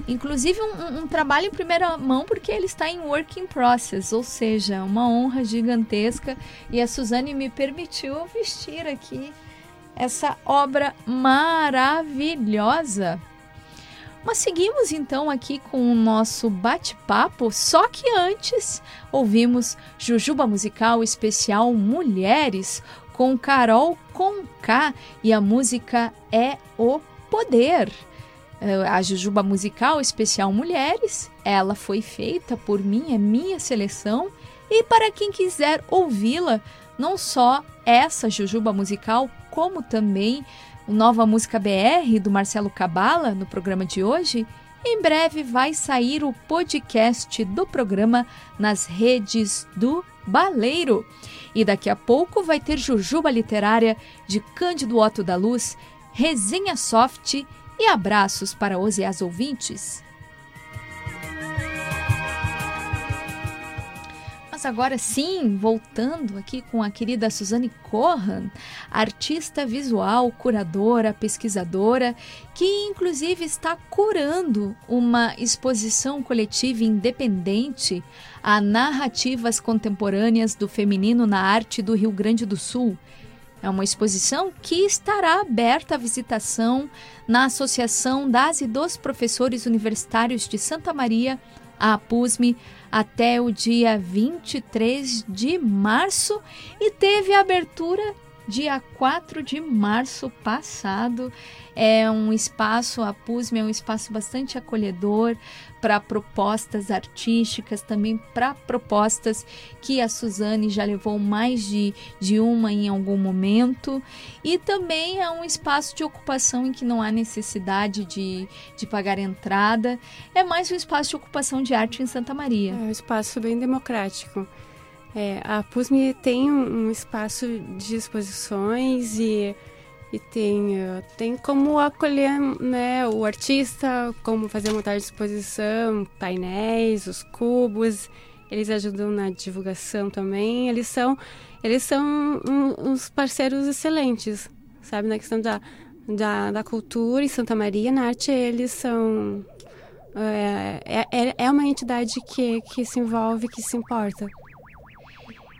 Inclusive um, um, trabalho em primeira mão porque ele está em work in process, ou seja, uma honra gigantesca e a Suzane me permitiu vestir aqui essa obra maravilhosa. Mas seguimos então aqui com o nosso bate-papo, só que antes ouvimos Jujuba Musical Especial Mulheres com Carol Conká e a música é O Poder. Eh, a Jujuba Musical Especial Mulheres, ela foi feita por mim, é minha seleção. E para quem quiser ouvi-la, não só essa Jujuba Musical, como também Nova Música BR do Marcelo Cabala no programa de hoje, em breve vai sair o podcast do programa nas redes do Baleiro. E daqui a pouco vai ter Jujuba Literária de Cândido Otto da Luz, resenha soft e abraços para os e as ouvintes. Mas agora sim, voltando aqui com a querida Suzane Corran, artista visual, curadora, pesquisadora, que inclusive está curando uma exposição coletiva independente a narrativas contemporâneas do feminino na arte do Rio Grande do Sul. É uma exposição que estará aberta à visitação na Associação das e dos Professores Universitários de Santa Maria, a APUSME, até o dia 23 de março e teve abertura dia 4 de março passado. É um espaço, a PUSME é um espaço bastante acolhedor para propostas artísticas, também para propostas que a Suzane já levou mais de, de uma em algum momento. E também é um espaço de ocupação em que não há necessidade de, de pagar entrada. É mais um espaço de ocupação de arte em Santa Maria. É um espaço bem democrático. É, a PUSME tem um, um espaço de exposições e e tem, uh, tem como acolher né, o artista, como fazer montagem de exposição, painéis, os cubos. Eles ajudam na divulgação também. Eles são, eles são uns parceiros excelentes, sabe? Na questão da, da, da cultura em Santa Maria, na arte, eles são... É, é, é uma entidade que, que se envolve, que se importa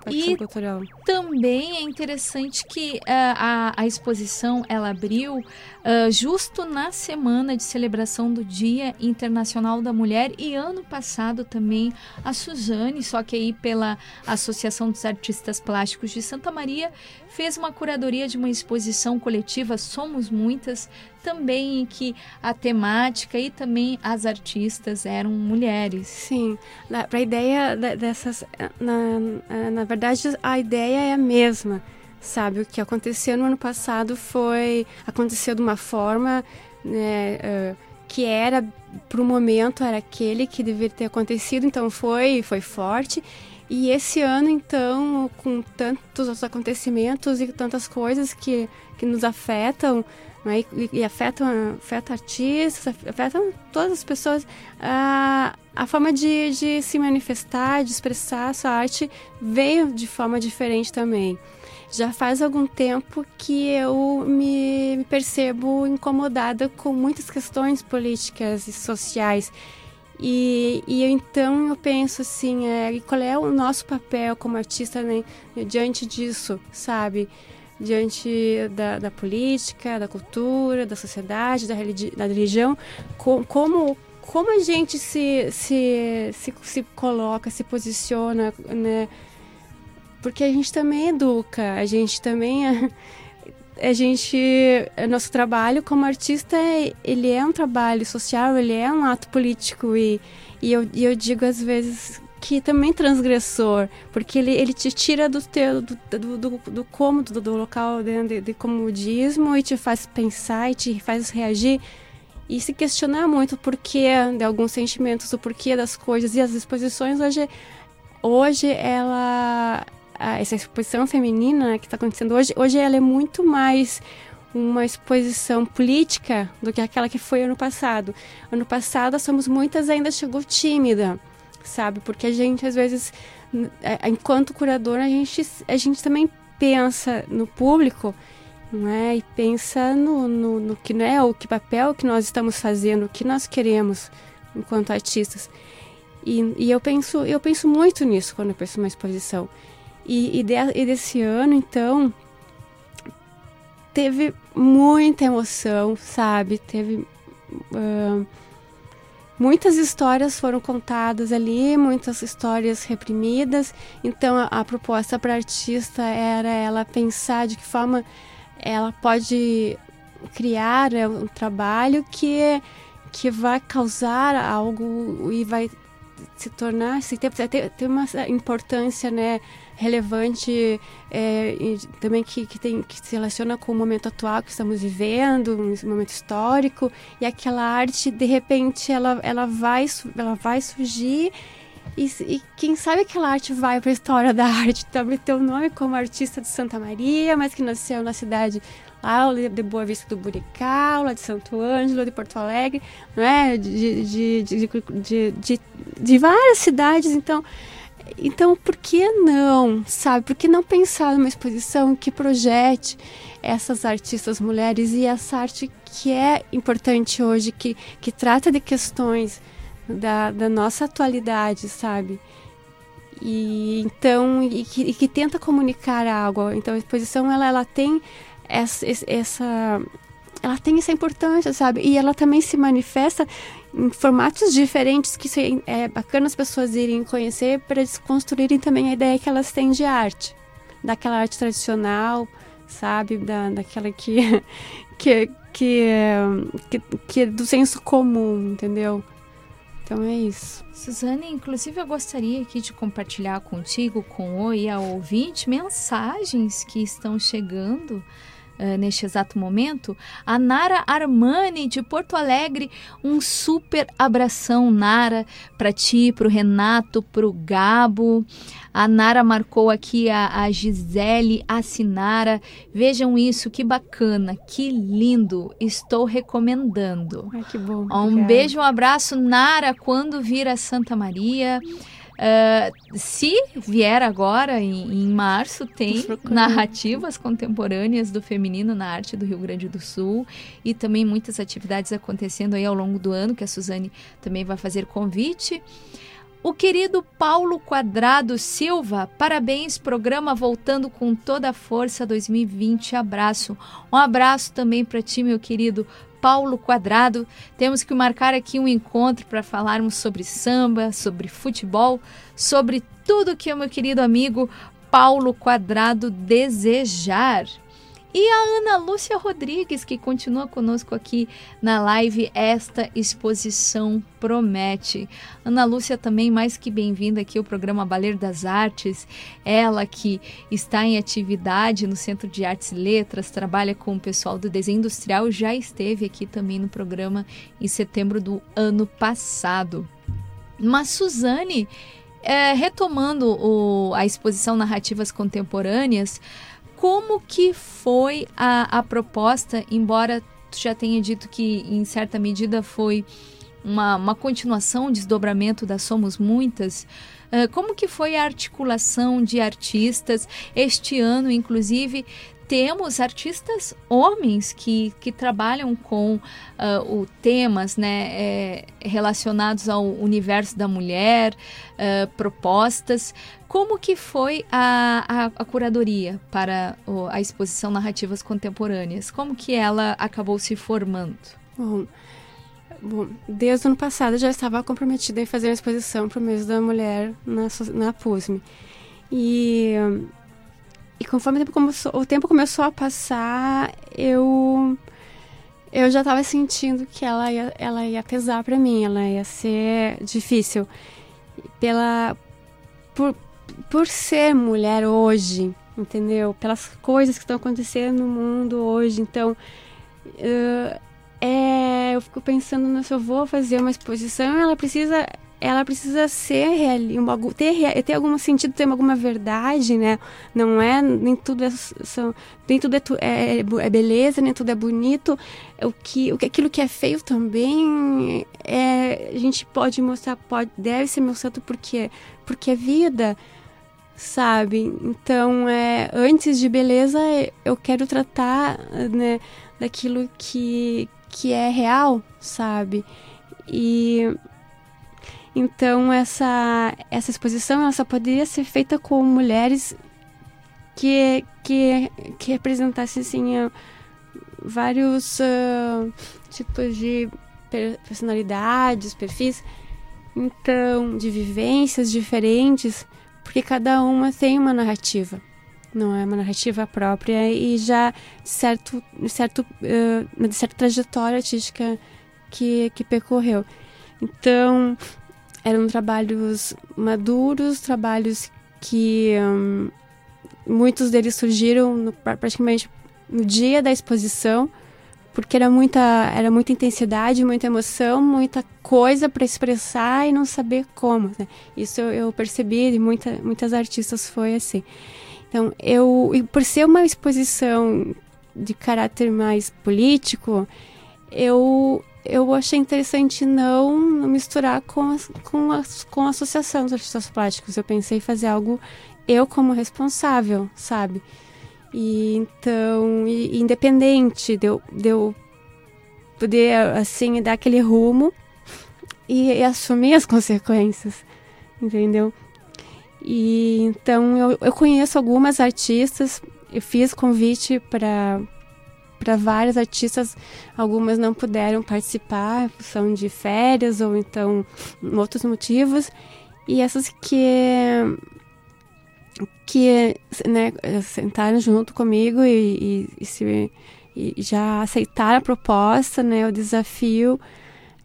e. também é interessante que uh, a, a exposição ela abriu uh, justo na semana de celebração do Dia Internacional da Mulher e ano passado também a Suzane, só que aí pela Associação dos Artistas Plásticos de Santa Maria, fez uma curadoria de uma exposição coletiva Somos Muitas, também em que a temática e também as artistas eram mulheres. Sim, para a ideia dessas, na, na verdade a ideia é a mesma, sabe? O que aconteceu no ano passado foi aconteceu de uma forma né, uh, que era para o momento era aquele que deveria ter acontecido, então foi foi forte e esse ano, então, com tantos os acontecimentos e tantas coisas que, que nos afetam, e, e afetam, afetam artistas, afetam todas as pessoas, ah, a forma de, de se manifestar, de expressar a sua arte veio de forma diferente também. Já faz algum tempo que eu me, percebo incomodada com muitas questões políticas e sociais. E, e então eu penso assim, é, qual é o nosso papel como artista né, diante disso, sabe? Diante da, da, política, da cultura, da sociedade, da, religi da religião, com, como, como a gente se, se, se, se coloca, se posiciona, né? Porque a gente também educa, a gente também. A, a gente. Nosso trabalho como artista, ele é um trabalho social, ele é um ato político. E, e, eu, e eu digo às vezes que também transgressor, porque ele, ele te tira do teu do, do, do, do cômodo, do, do local de, de, de comodismo e te faz pensar e te faz reagir e se questionar muito o porquê de alguns sentimentos, o porquê das coisas e as exposições hoje hoje ela essa exposição feminina que está acontecendo hoje hoje ela é muito mais uma exposição política do que aquela que foi ano passado. Ano passado, somos muitas ainda chegou tímida, sabe? Porque a gente às vezes, enquanto curadora, a gente a gente também pensa no público não é? E pensa no, no, no que não é o que papel que nós estamos fazendo, o que nós queremos enquanto artistas. E, e eu penso eu penso muito nisso quando eu penso numa exposição. E, e, de, e desse ano, então, teve muita emoção, sabe? Teve uh, muitas histórias foram contadas ali, muitas histórias reprimidas. Então, a, a proposta para artista era ela pensar de que forma ela pode criar é, um trabalho que, que vai causar algo e vai se tornar, se ter, ter uma importância né, relevante é, também que, que, tem, que se relaciona com o momento atual que estamos vivendo, um momento histórico, e aquela arte, de repente, ela, ela, vai, ela vai surgir e, e, quem sabe aquela arte vai para a história da [laughs] arte, também tem o nome como artista de Santa Maria, mas que nasceu na cidade lá de Boa Vista do Burical, lá de Santo Ângelo, de Porto Alegre, é? de, de, de, de, de, de várias cidades, então... Então, por que não, sabe? Por que não pensar numa exposição que projete essas artistas mulheres e essa arte que é importante hoje, que, que trata de questões da, da nossa atualidade, sabe? E então e que, e que, tenta comunicar algo. Então a exposição ela, ela tem essa, essa ela tem essa importância, sabe? E ela também se manifesta em formatos diferentes que é bacana as pessoas irem conhecer para desconstruírem também a ideia que elas têm de arte, daquela arte tradicional, sabe? Da, daquela que [laughs] que, que, que, que é do senso comum, entendeu? Então é isso. Suzane, inclusive eu gostaria aqui de compartilhar contigo, com o e a ouvinte, mensagens que estão chegando uh, neste exato momento. A Nara Armani, de Porto Alegre, um super abração, Nara, para ti, para o Renato, para o Gabo. A Nara marcou aqui a, a Gisele Assinara. Vejam isso, que bacana, que lindo. Estou recomendando. Ai, que bom. Um beijo, um abraço, Nara, quando vir a Santa Maria. Uh, se vier agora, em, em março, tem narrativas contemporâneas do feminino na arte do Rio Grande do Sul e também muitas atividades acontecendo aí ao longo do ano, que a Suzane também vai fazer convite. O querido Paulo Quadrado Silva, parabéns, programa voltando com toda a força 2020. Abraço. Um abraço também para ti, meu querido Paulo Quadrado. Temos que marcar aqui um encontro para falarmos sobre samba, sobre futebol, sobre tudo que o meu querido amigo Paulo Quadrado desejar. E a Ana Lúcia Rodrigues, que continua conosco aqui na live Esta Exposição Promete. Ana Lúcia também mais que bem-vinda aqui ao programa Baleiro das Artes. Ela que está em atividade no Centro de Artes e Letras, trabalha com o pessoal do desenho industrial, já esteve aqui também no programa em setembro do ano passado. Mas Suzane, é, retomando o, a exposição Narrativas Contemporâneas, como que foi a, a proposta, embora tu já tenha dito que em certa medida foi uma, uma continuação, um desdobramento da Somos Muitas. Uh, como que foi a articulação de artistas este ano, inclusive temos artistas homens que, que trabalham com uh, o temas né, é, relacionados ao universo da mulher, uh, propostas. Como que foi a, a, a curadoria para a exposição Narrativas Contemporâneas? Como que ela acabou se formando? Bom, bom desde o ano passado já estava comprometida em fazer uma exposição para o mês da mulher na, na PUSME. E e conforme o tempo começou, o tempo começou a passar, eu eu já estava sentindo que ela ia, ela ia pesar para mim, ela ia ser difícil pela por, por ser mulher hoje, entendeu? Pelas coisas que estão acontecendo no mundo hoje, então uh, é, eu fico pensando se eu vou fazer uma exposição, ela precisa ela precisa ser real, ter, ter algum sentido, ter alguma verdade, né? Não é nem tudo é são, nem tudo é, é, é, beleza, nem tudo é bonito. O que, o que aquilo que é feio também é a gente pode mostrar, pode deve ser mostrado porque porque é vida, sabe? Então é antes de beleza eu quero tratar né, daquilo que que é real, sabe? E então essa essa exposição ela só poderia ser feita com mulheres que que que representassem assim vários uh, tipos de personalidades, perfis, então de vivências diferentes, porque cada uma tem uma narrativa, não é uma narrativa própria e já certo certo uh, de certa trajetória artística que que percorreu. Então eram trabalhos maduros, trabalhos que hum, muitos deles surgiram no, praticamente no dia da exposição, porque era muita, era muita intensidade, muita emoção, muita coisa para expressar e não saber como. Né? Isso eu, eu percebi e muita, muitas artistas foi assim. Então, eu, por ser uma exposição de caráter mais político, eu eu achei interessante não misturar com, as, com, as, com a associação dos artistas plásticos. Eu pensei em fazer algo eu como responsável, sabe? E então, e, independente de eu, de eu poder, assim, dar aquele rumo e, e assumir as consequências, entendeu? E então eu, eu conheço algumas artistas, eu fiz convite para para vários artistas, algumas não puderam participar, são de férias ou então outros motivos, e essas que que né, sentaram junto comigo e, e, e, se, e já aceitaram a proposta, né, o desafio,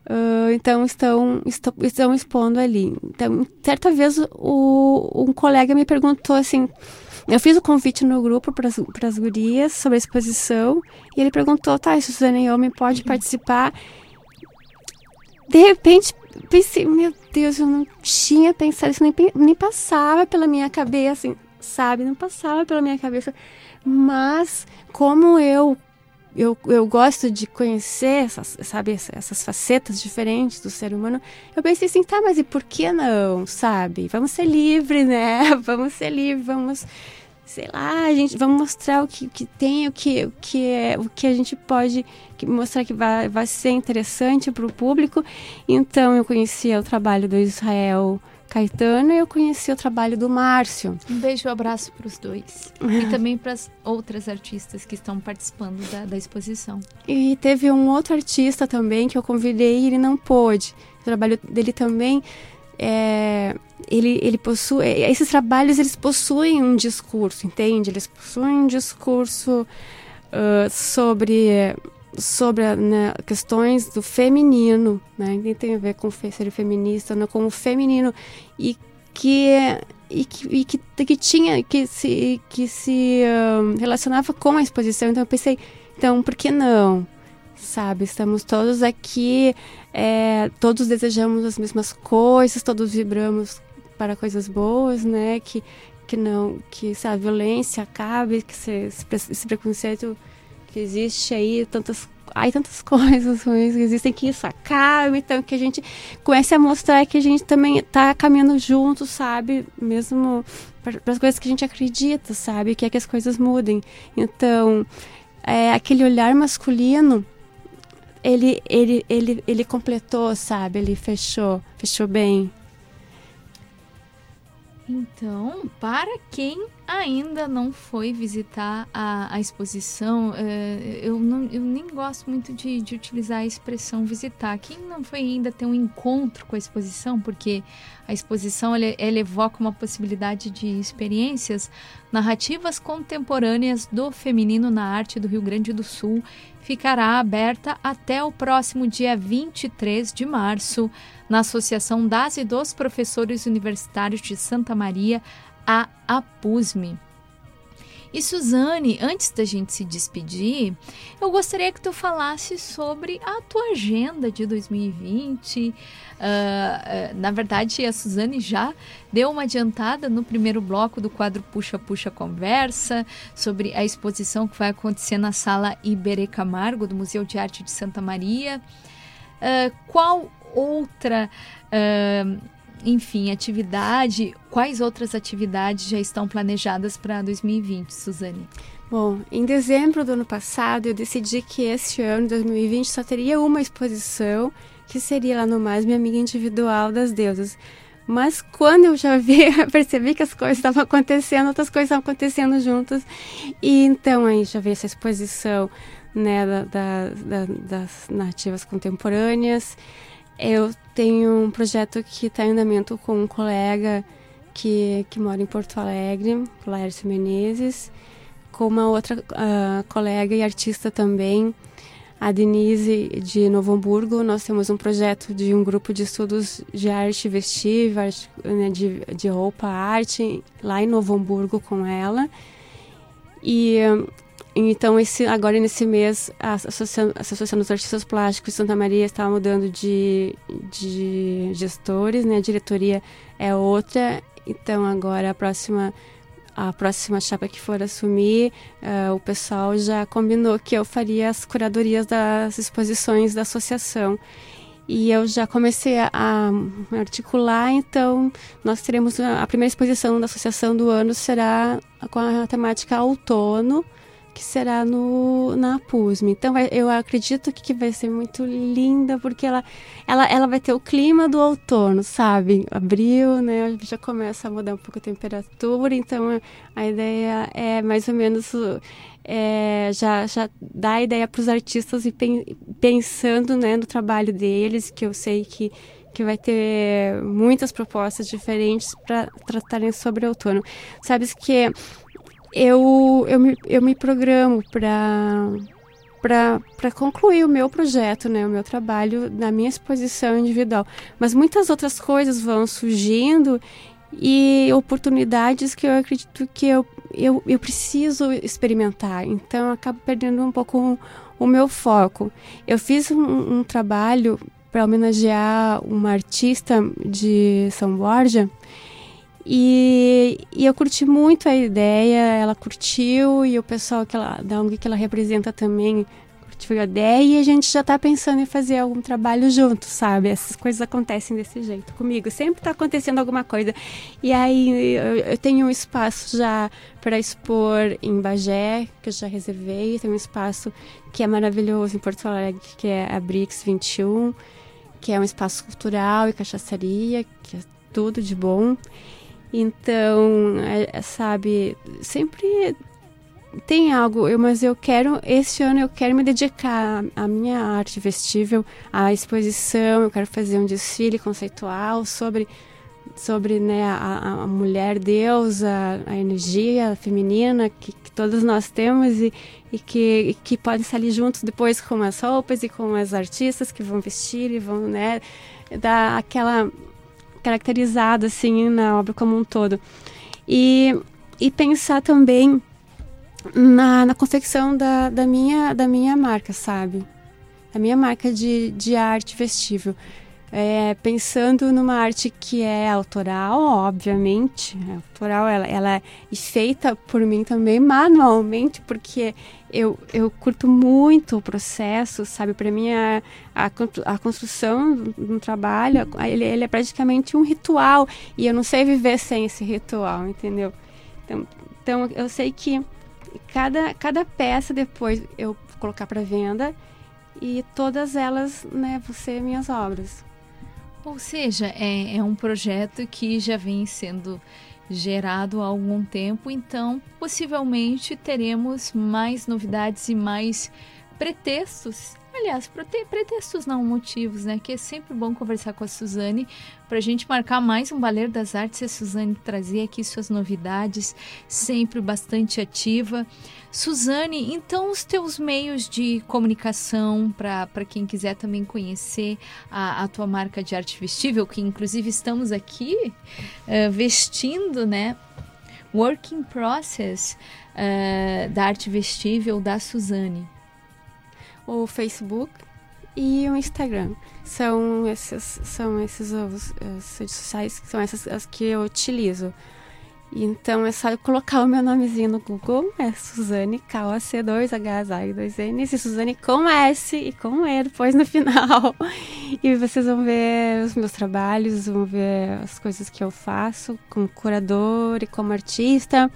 uh, então estão, estão, estão expondo ali. Então, certa vez o, um colega me perguntou assim, eu fiz o convite no grupo para as gurias sobre a exposição e ele perguntou, tá, se Suzane Homem pode participar. De repente, pensei, meu Deus, eu não tinha pensado isso, nem, nem passava pela minha cabeça, assim, sabe? Não passava pela minha cabeça. Mas, como eu eu, eu gosto de conhecer essas, sabe, essas facetas diferentes do ser humano. Eu pensei assim, tá, mas e por que não, sabe? Vamos ser livres, né? [laughs] Vamos ser livres, vamos, sei lá, a gente, vamos mostrar o que, que tem, o que, o que é, o que a gente pode mostrar que vai, vai ser interessante para o público. Então eu conhecia o trabalho do Israel Caetano e eu conheci o trabalho do Márcio. Um beijo e um abraço para os dois. e [laughs] também para as outras artistas que estão participando da, da, exposição. E teve um outro artista também que eu convidei e ele não pôde. O trabalho dele também é, ele, ele possui esses trabalhos eles possuem um discurso entende eles possuem um discurso uh, sobre sobre né, questões do feminino, né? Nem tem a ver com ser feminista, não, com o feminino e que e que, e que, que tinha que se que se relacionava com a exposição. Então eu pensei, então por que não? Sabe, estamos todos aqui, é, todos desejamos as mesmas coisas, todos vibramos para coisas boas, né? Que que não que se a violência acabe, que se, esse preconceito que existe aí, tantas há tantas [laughs] coisas ruins que existem que isso acabe, então que a gente comece a mostrar que a gente também está caminhando junto, sabe? Mesmo para as coisas que a gente acredita, sabe? Que é que as coisas mudem. Então, é, aquele olhar masculino, ele, ele, ele, ele completou, sabe? Ele fechou, fechou bem. Então, para quem ainda não foi visitar a, a exposição, é, eu, não, eu nem gosto muito de, de, utilizar a expressão visitar. Quem não foi ainda ter um encontro com a exposição, porque a exposição ela, ela evoca uma possibilidade de experiências narrativas contemporâneas do feminino na arte do Rio Grande do Sul, ficará aberta até o próximo dia 23 de março na Associação das e dos Professores Universitários de Santa Maria, a APUSME. E Suzane, antes da gente se despedir, eu gostaria que tu falasse sobre a tua agenda de 2020. Uh, uh, na verdade, a Suzane já deu uma adiantada no primeiro bloco do quadro Puxa Puxa Conversa sobre a exposição que vai acontecer na sala Iberê Camargo do Museu de Arte de Santa Maria. Uh, qual outra, enfim, atividade, quais outras atividades já estão planejadas para 2020, Suzane? Bom, em dezembro do ano passado eu decidi que este ano, 2020, só teria uma exposição, que seria lá no Mais Minha Amiga Individual das Deusas. Mas quando eu já [laughs] vi, percebi que as coisas estavam acontecendo, outras coisas estavam acontecendo juntas. E então aí já veio essa exposição né, da, da, da, das narrativas contemporâneas. Eu tenho um projeto que está em andamento com um colega que, que mora em Porto Alegre, Laércio Menezes, com uma outra uh, colega e artista também, a Denise de Novo Hamburgo. Nós temos um projeto de um grupo de estudos de arte vestível, arte, né, de, de roupa, arte, lá em Novo Hamburgo com ela. E então, esse, agora nesse mês, a Associação, a Associação dos Artistas Plásticos de Santa Maria está mudando de, de gestores, né? A diretoria é outra. Então, agora a próxima a próxima chapa que for assumir, uh, o pessoal já combinou que eu faria as curadorias das exposições da associação. E eu já comecei a, a articular, então nós teremos a, a primeira exposição da associação do ano será com a temática outono, que será no, na PUSM. Então vai, eu acredito que, vai ser muito linda, porque ela, ela, ela vai ter o clima do outono, sabe? Abril, né? Já começa a mudar um pouco a temperatura, então a ideia é mais ou menos. É, já, já dá a ideia para os artistas e pen, pensando né, no trabalho deles, que eu sei que, que vai ter muitas propostas diferentes para tratarem sobre outono. Sabes que eu, eu, me, eu me programo para concluir o meu projeto, né, o meu trabalho na minha exposição individual. Mas muitas outras coisas vão surgindo e oportunidades que eu acredito que eu, eu, eu preciso experimentar. Então eu acabo perdendo um pouco o, o meu foco. Eu fiz um, um trabalho para homenagear uma artista de São Borja e, e, eu curti muito a ideia, ela curtiu e o pessoal que ela, da ONG que ela representa também curtiu a ideia e a gente já está pensando em fazer algum trabalho junto, sabe? Essas coisas acontecem desse jeito comigo, sempre está acontecendo alguma coisa. E aí eu, eu tenho um espaço já para expor em Bagé, que eu já reservei, tem um espaço que é maravilhoso em Porto Alegre, que é a Brix 21, que é um espaço cultural e cachaçaria, que é tudo de bom. Então, é, é, sabe, sempre tem algo, eu, mas eu quero, este ano eu quero me dedicar à minha arte vestível, à exposição, eu quero fazer um desfile conceitual sobre, sobre né, a, a mulher deusa, a energia feminina que, que todos nós temos e, e que, que podem sair juntos depois com as roupas e com as artistas que vão vestir e vão né, dar aquela caracterizado assim na obra como um todo. E, e pensar também na, na confecção da, da, minha, da minha marca, sabe? A minha marca de, de arte vestível. é, pensando numa arte que é autoral, obviamente, é autoral, ela, ela é feita por mim também manualmente, porque eu, eu curto muito o processo, sabe? Para mim, a, a, a construção do trabalho, ele, ele é praticamente um ritual, e eu não sei viver sem esse ritual, entendeu? Então, então eu sei que cada, cada peça depois eu colocar para venda e todas elas né, vão ser minhas obras. Ou seja, é, é um projeto que já vem sendo gerado há algum tempo, então possivelmente teremos mais novidades e mais pretextos Aliás, pretextos não motivos, né? Que é sempre bom conversar com a Suzane para a gente marcar mais um Baleiro das Artes e a Suzane trazer aqui suas novidades, sempre bastante ativa. Suzane, então os teus meios de comunicação para quem quiser também conhecer a, a, tua marca de arte vestível, que inclusive estamos aqui uh, vestindo, né? Working Process uh, da arte vestível da Suzane o Facebook e o Instagram. São esses, são esses os, as redes sociais que são essas as que eu utilizo. Então é só colocar o meu nomezinho no Google, é Suzane KOC 2 HSA e 2 N, e Suzane com S e com E depois no final. [laughs] E vocês vão ver os meus trabalhos, vão ver as coisas que eu faço como curador e como artista.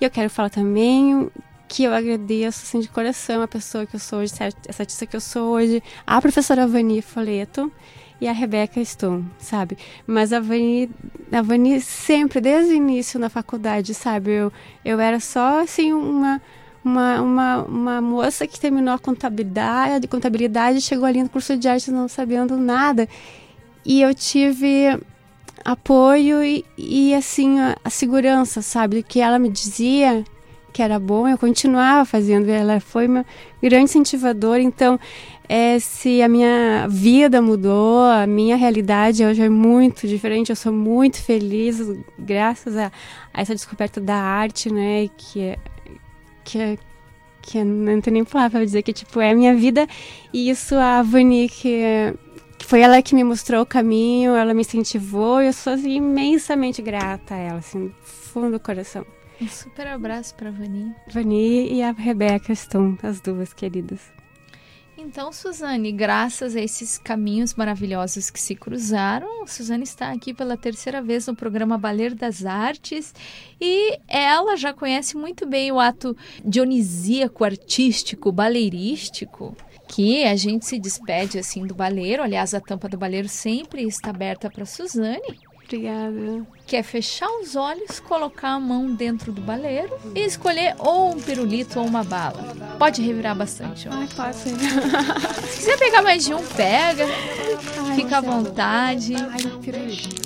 E eu quero falar também que eu agradeço assim, de coração a pessoa que eu sou hoje, essa artista que eu sou hoje, a professora Vani Foleto e a Rebeca Stone, sabe? Mas a Vani, a Vani sempre, desde o início na faculdade, sabe? Eu, eu era só, assim, uma, uma, uma, uma moça que terminou a contabilidade, contabilidade chegou ali no curso de arte não sabendo nada. E eu tive apoio e, e assim, a, a segurança, sabe? Que ela me dizia que era bom, eu continuava fazendo. Ela foi uma grande incentivadora. Então, é, se a minha vida mudou, a minha realidade hoje é muito diferente. Eu sou muito feliz graças a, a essa descoberta da arte, né? Que é, que é, que não tenho nem palavra para dizer que tipo é a minha vida e isso a Vani que, que foi ela que me mostrou o caminho, ela me incentivou e eu sou assim, imensamente grata a ela, assim, fundo do coração. Um super abraço para Vani. Vani e a Rebeca estão, as duas queridas. Então, Suzane, graças a esses caminhos maravilhosos que se cruzaram, Suzane está aqui pela terceira vez no programa Baleiro das Artes e ela já conhece muito bem o ato dionisíaco, artístico, baleirístico que a gente se despede assim do baleiro. Aliás, a tampa do baleiro sempre está aberta para Suzane. Obrigada. Que é fechar os olhos, colocar a mão dentro do baleiro e escolher ou um pirulito ou uma bala. Pode revirar bastante. Ó. Ai, pode ser. [laughs] Se quiser pegar mais de um, pega. Ai, Fica à vontade. Ai, pirulito.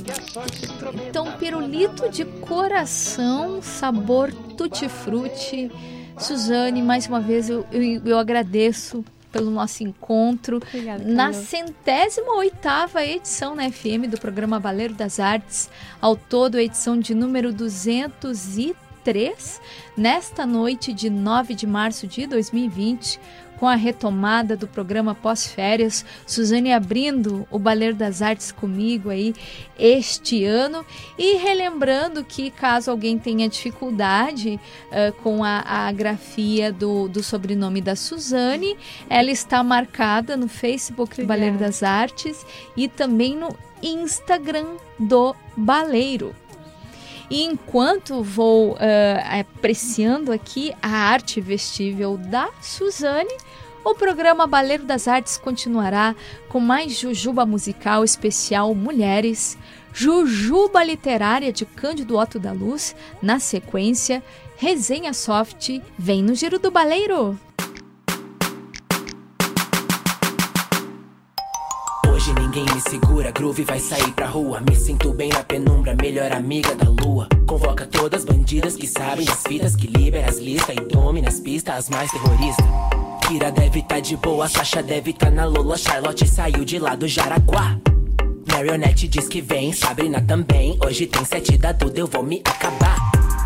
Então, pirulito de coração, sabor tutti-frutti. Suzane, mais uma vez eu, eu, eu agradeço pelo nosso encontro Obrigada, na centésima oitava edição na FM do programa Baleiro das Artes, ao todo a edição de número 203, nesta noite de 9 de março de 2020 com a retomada do programa pós-férias, Suzane abrindo o Baleiro das Artes comigo aí este ano. E relembrando que caso alguém tenha dificuldade uh, com a, a grafia do, do sobrenome da Suzane, ela está marcada no Facebook do Baleiro das Artes e também no Instagram do Baleiro. E enquanto vou uh, apreciando aqui a arte vestível da Suzane, o programa Baleiro das Artes continuará com mais Jujuba musical especial Mulheres, Jujuba literária de Cândido Otto da Luz, na sequência, Resenha Soft, vem no Giro do Baleiro! Hoje ninguém me segura, groove vai sair pra rua. Me sinto bem na penumbra, melhor amiga da lua. Convoca todas bandidas que sabem das fitas, que libera as listas e domina as pistas, as mais terroristas. Kira deve tá de boa, Sasha deve tá na Lola, Charlotte saiu de lá do Jaraguá. Marionette diz que vem, Sabrina também. Hoje tem sete da tudo, eu vou me acabar.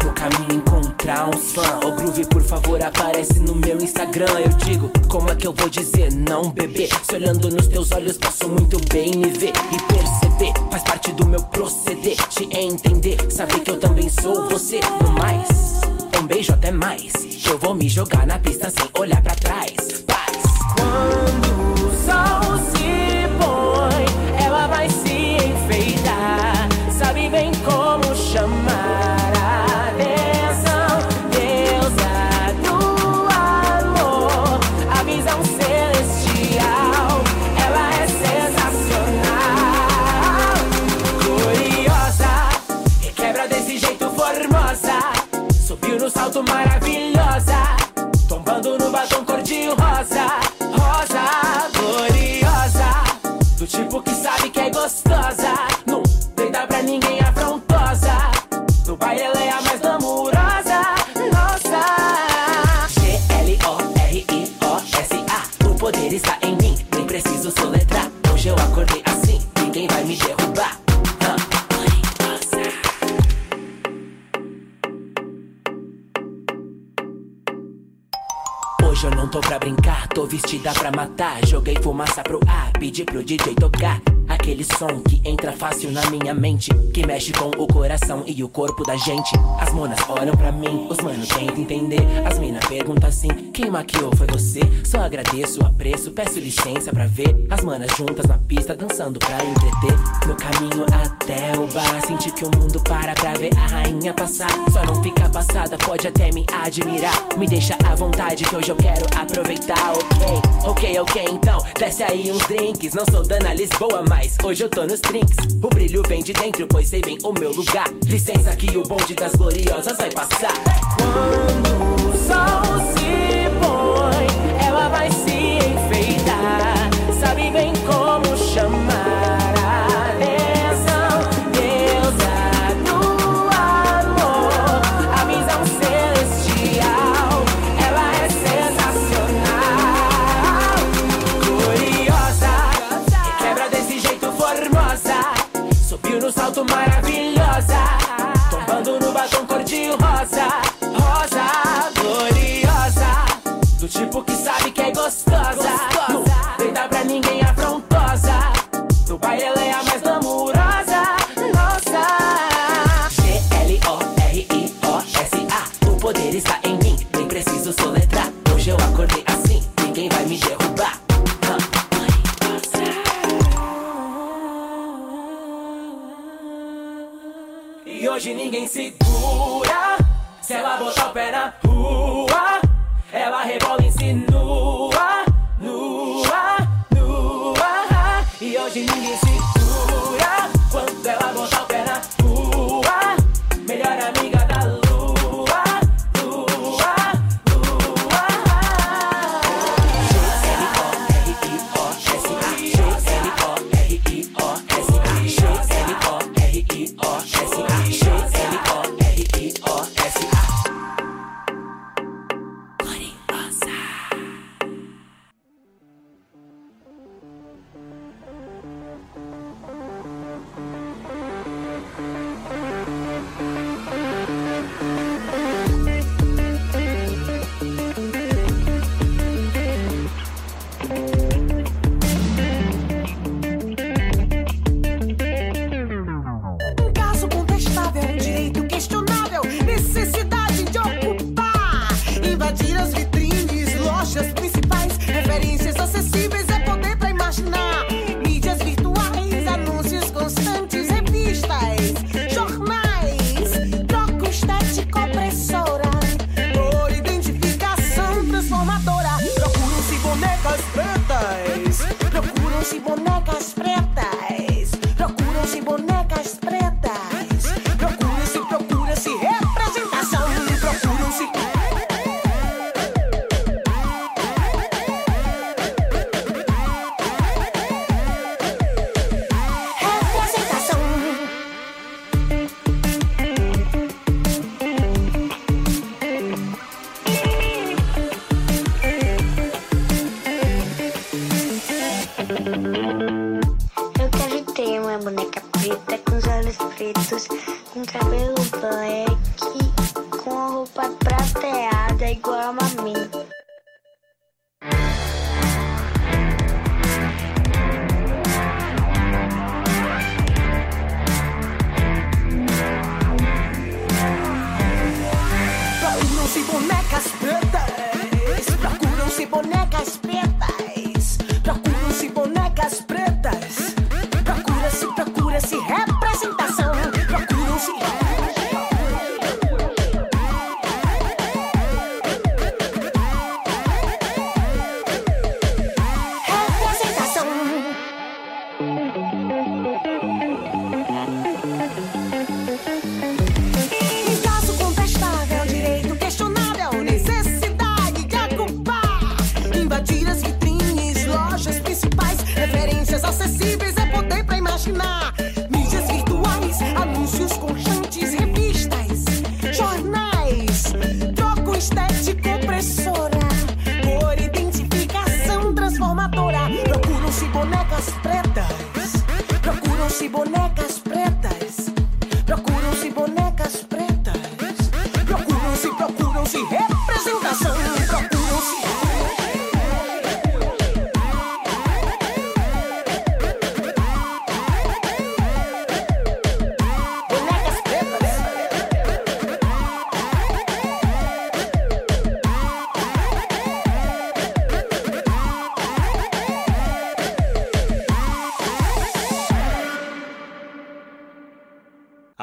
No caminho encontrar uns fã. Ô Groove, por favor, aparece no meu Instagram. Eu digo, como é que eu vou dizer não, bebê? Se olhando nos teus olhos, posso muito bem me ver e perceber. Faz parte do meu proceder, te entender. Saber que eu também sou você. No mais, um beijo até mais. Eu vou me jogar na pista sem olhar pra trás. Paz. Quando o sol se põe, ela vai se enfeitar. Sabe bem como chamar vestida pra matar. Joguei fumaça pro ar, pedi pro DJ tocar. Aquele som que entra fácil na minha mente. Que mexe com o coração e o corpo da gente. As monas olham pra mim, os manos tentam entender. As minas perguntam assim: quem maquiou foi você? Só agradeço, apreço, peço licença pra ver. As manas juntas na pista, dançando pra entreter. No caminho até o bar, senti que o mundo para pra ver a rainha passar. Só não fica passada, pode até me admirar. Me deixa à vontade que hoje eu quero aproveitar, ok? Ok, ok, então desce aí uns drinks. Não sou Dana Lisboa, mas hoje eu tô nos drinks. O brilho vem de dentro, pois sei bem o meu lugar. Licença que o bonde das gloriosas vai passar. Quando o sol se ninguém segura. Se ela botar o pé na rua, ela rebola boneca preta.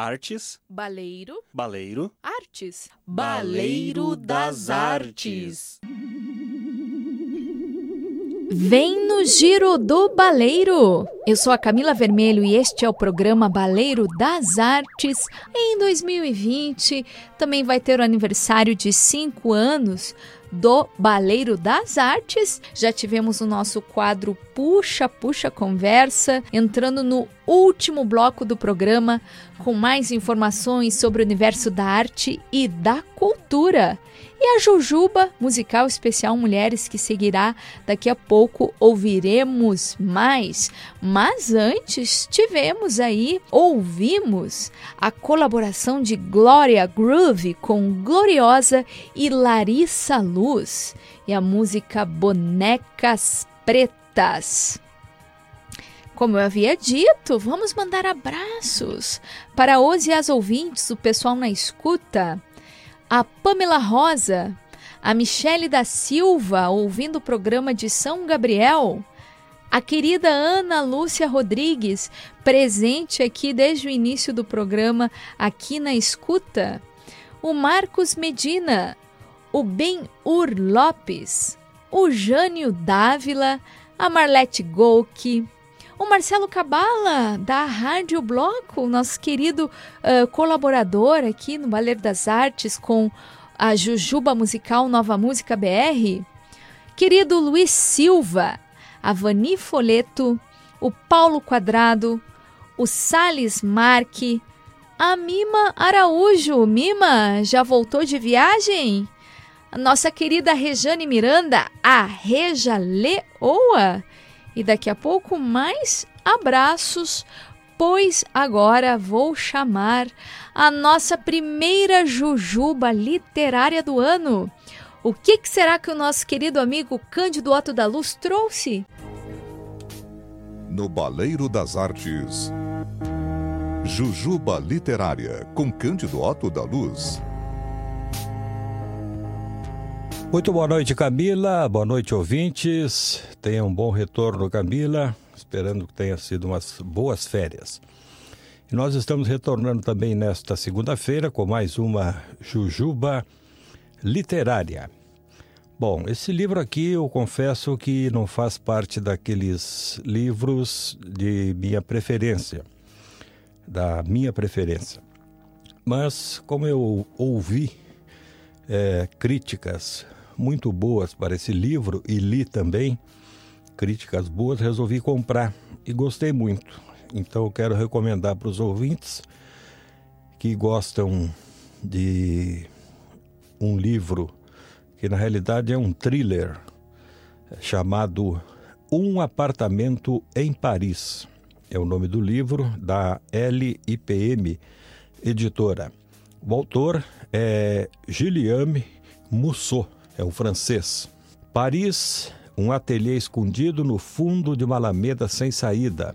Artes, Baleiro, baleiro, artes. Baleiro das Artes. Vem no Giro do Baleiro! Eu sou a Camila Vermelho e este é o programa Baleiro das Artes. Em 2020 também vai ter o aniversário de cinco anos do Baleiro das Artes. Já tivemos o nosso quadro Puxa Puxa Conversa, entrando no último bloco do programa com mais informações sobre o universo da arte e da cultura. E a Jujuba, musical especial Mulheres, que seguirá daqui a pouco, ouviremos mais. Mas antes, tivemos aí, ouvimos a colaboração de Glória Groove com Gloriosa e Larissa Luz e a música Bonecas Pretas. Como eu havia dito, vamos mandar abraços para os e as ouvintes, o pessoal na escuta a Pamela Rosa, a Michele da Silva, ouvindo o programa de São Gabriel, a querida Ana Lúcia Rodrigues, presente aqui desde o início do programa, aqui na escuta, o Marcos Medina, o Ben-Ur Lopes, o Jânio Dávila, a Marlete Golke, o Marcelo Cabala, da Rádio Bloco, nosso querido uh, colaborador aqui no Baleiro das Artes com a Jujuba Musical Nova Música BR. Querido Luiz Silva, a Vani Foleto, o Paulo Quadrado, o Sales Marque, a Mima Araújo. Mima, já voltou de viagem? A nossa querida Rejane Miranda, a Reja Leoa. E daqui a pouco mais abraços, pois agora vou chamar a nossa primeira jujuba literária do ano. O que, que será que o nosso querido amigo Cândido Otto da Luz trouxe? No Baleiro das Artes, Jujuba Literária, com Cândido Otto da Luz. Muito boa noite, Camila. Boa noite, ouvintes. Tenha um bom retorno, Camila. Esperando que tenha sido umas boas férias. E nós estamos retornando também nesta segunda-feira com mais uma Jujuba Literária. Bom, esse livro aqui eu confesso que não faz parte daqueles livros de minha preferência, da minha preferência. Mas como eu ouvi é, críticas muito boas para esse livro e li também críticas boas, resolvi comprar e gostei muito. Então eu quero recomendar para os ouvintes que gostam de um livro que na realidade é um thriller chamado Um Apartamento em Paris. É o nome do livro da LIPM Editora. O autor é Gilliame Mussot, é um francês. Paris, um ateliê escondido no fundo de uma alameda sem saída.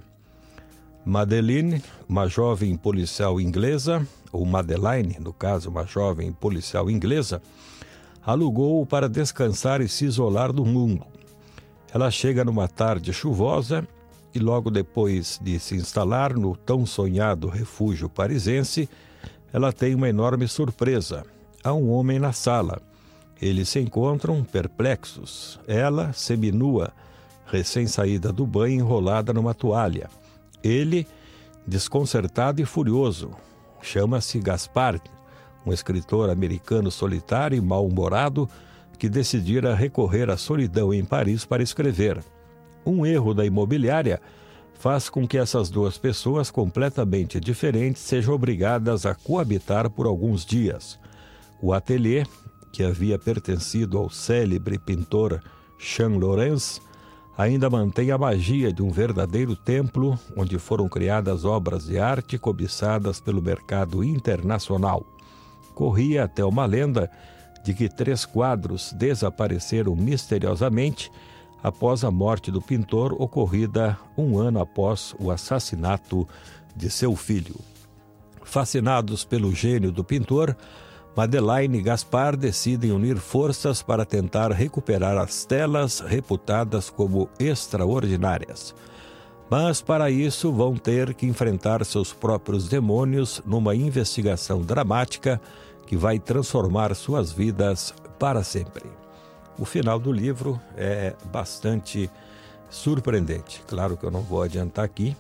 Madeline, uma jovem policial inglesa, ou Madeline, no caso, uma jovem policial inglesa, alugou-o para descansar e se isolar do mundo. Ela chega numa tarde chuvosa e, logo depois de se instalar no tão sonhado refúgio parisense, ela tem uma enorme surpresa. Há um homem na sala. Eles se encontram perplexos. Ela, seminua, recém-saída do banho, enrolada numa toalha. Ele, desconcertado e furioso. Chama-se Gaspar, um escritor americano solitário e mal-humorado que decidira recorrer à solidão em Paris para escrever. Um erro da imobiliária faz com que essas duas pessoas completamente diferentes sejam obrigadas a coabitar por alguns dias. O ateliê, que havia pertencido ao célebre pintor Jean Lorenz, ainda mantém a magia de um verdadeiro templo onde foram criadas obras de arte cobiçadas pelo mercado internacional. Corria até uma lenda de que três quadros desapareceram misteriosamente após a morte do pintor, ocorrida um ano após o assassinato de seu filho. Fascinados pelo gênio do pintor, Madeleine e Gaspar decidem unir forças para tentar recuperar as telas reputadas como extraordinárias. Mas para isso vão ter que enfrentar seus próprios demônios numa investigação dramática que vai transformar suas vidas para sempre. O final do livro é bastante surpreendente. Claro que eu não vou adiantar aqui,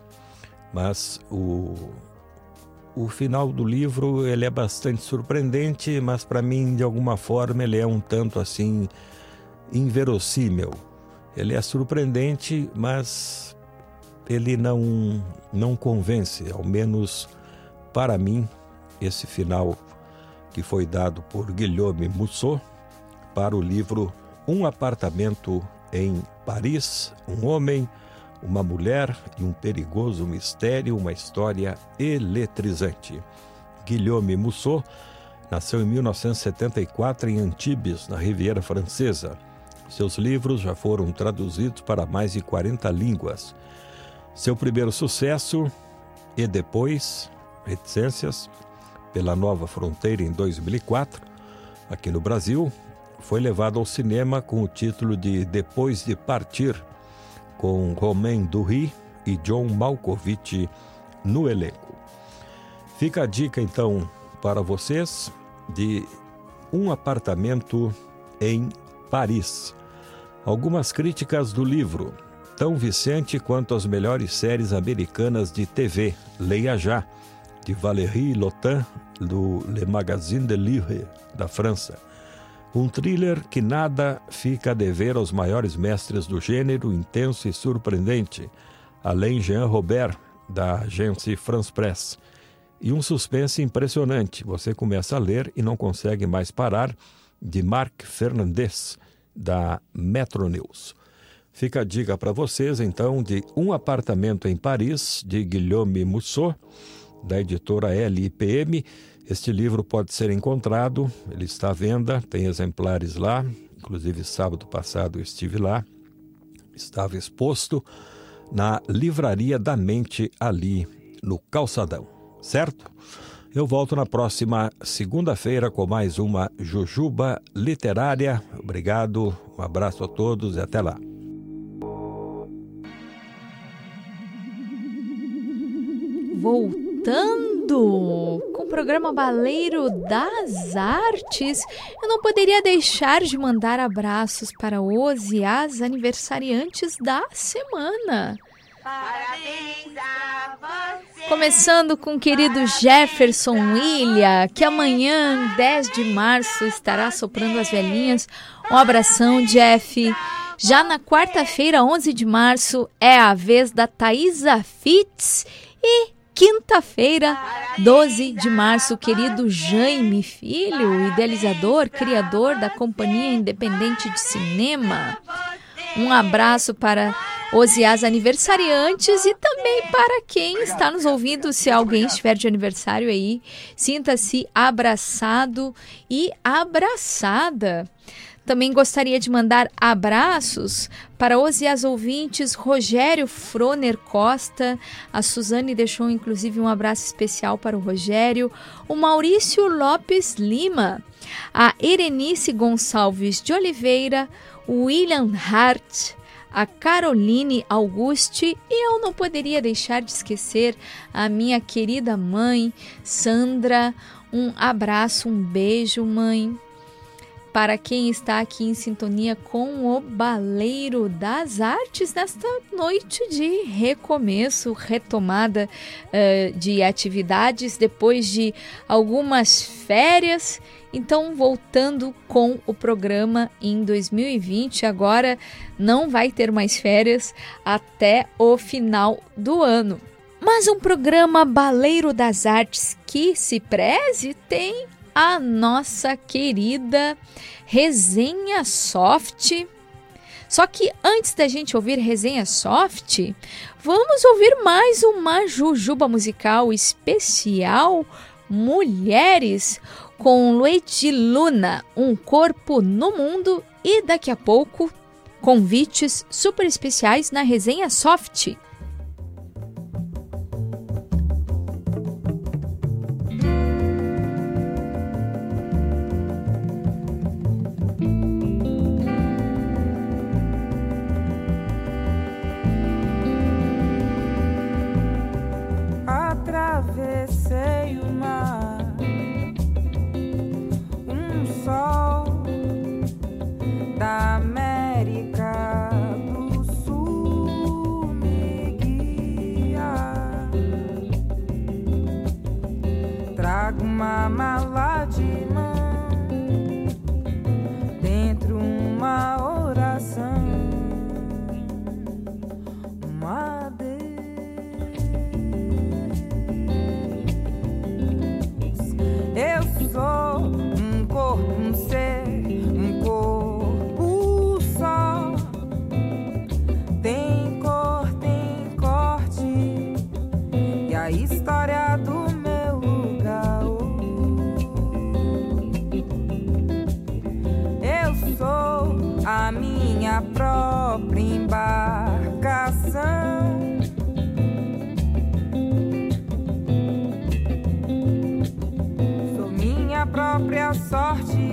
mas o, o final do livro ele é bastante surpreendente, mas para mim de alguma forma ele é um tanto assim inverossímil. Ele é surpreendente, mas ele não não convence, ao menos para mim, esse final que foi dado por Guilherme Mussot para o livro Um Apartamento em Paris, um homem, uma mulher e um perigoso mistério, uma história eletrizante. Guilherme Mussot nasceu em 1974 em Antibes, na Riviera Francesa. Seus livros já foram traduzidos para mais de 40 línguas. Seu primeiro sucesso, E Depois, Reticências, pela Nova Fronteira em 2004, aqui no Brasil, foi levado ao cinema com o título de Depois de Partir, com Romain Dury e John Malkovich no elenco. Fica a dica então para vocês de um apartamento em Paris. Algumas críticas do livro, tão vicente quanto as melhores séries americanas de TV. Leia já, de Valérie Lotin do Le Magazine de Livre, da França. Um thriller que nada fica a dever aos maiores mestres do gênero, intenso e surpreendente, além Jean Robert, da agência France Press. E um suspense impressionante. Você começa a ler e não consegue mais parar, de Marc Fernandes, da Metro News. Fica a dica para vocês, então, de Um Apartamento em Paris, de Guilherme Mussot, da editora LIPM. Este livro pode ser encontrado, ele está à venda, tem exemplares lá, inclusive sábado passado eu estive lá, estava exposto na Livraria da Mente ali no Calçadão, certo? Eu volto na próxima segunda-feira com mais uma Jujuba Literária. Obrigado, um abraço a todos e até lá. Voltando com o programa Baleiro das Artes, eu não poderia deixar de mandar abraços para os e as aniversariantes da semana. Parabéns a você. Começando com o querido Jefferson William, que amanhã, 10 de março, estará soprando as velhinhas. Um abração, Jeff. Já na quarta-feira, 11 de março, é a vez da Thaisa Fitz. E quinta-feira, 12 de março, querido Jaime Filho, idealizador, criador da Companhia Independente de Cinema. Um abraço para os e as aniversariantes e também para quem está nos ouvindo, se alguém estiver de aniversário aí, sinta-se abraçado e abraçada. Também gostaria de mandar abraços para os e as ouvintes Rogério Froner Costa. A Suzane deixou inclusive um abraço especial para o Rogério. O Maurício Lopes Lima. A Erenice Gonçalves de Oliveira. O William Hart a Caroline Auguste e eu não poderia deixar de esquecer a minha querida mãe, Sandra. Um abraço, um beijo, mãe para quem está aqui em sintonia com o Baleiro das Artes nesta noite de recomeço, retomada uh, de atividades depois de algumas férias. Então, voltando com o programa em 2020, agora não vai ter mais férias até o final do ano. Mas um programa Baleiro das Artes que se preze tem a nossa querida Resenha Soft. Só que antes da gente ouvir Resenha Soft, vamos ouvir mais uma jujuba musical especial Mulheres com Luigi Luna, Um Corpo no Mundo e daqui a pouco convites super especiais na Resenha Soft. trago uma mala de mão, dentro uma outra. Essa cidade.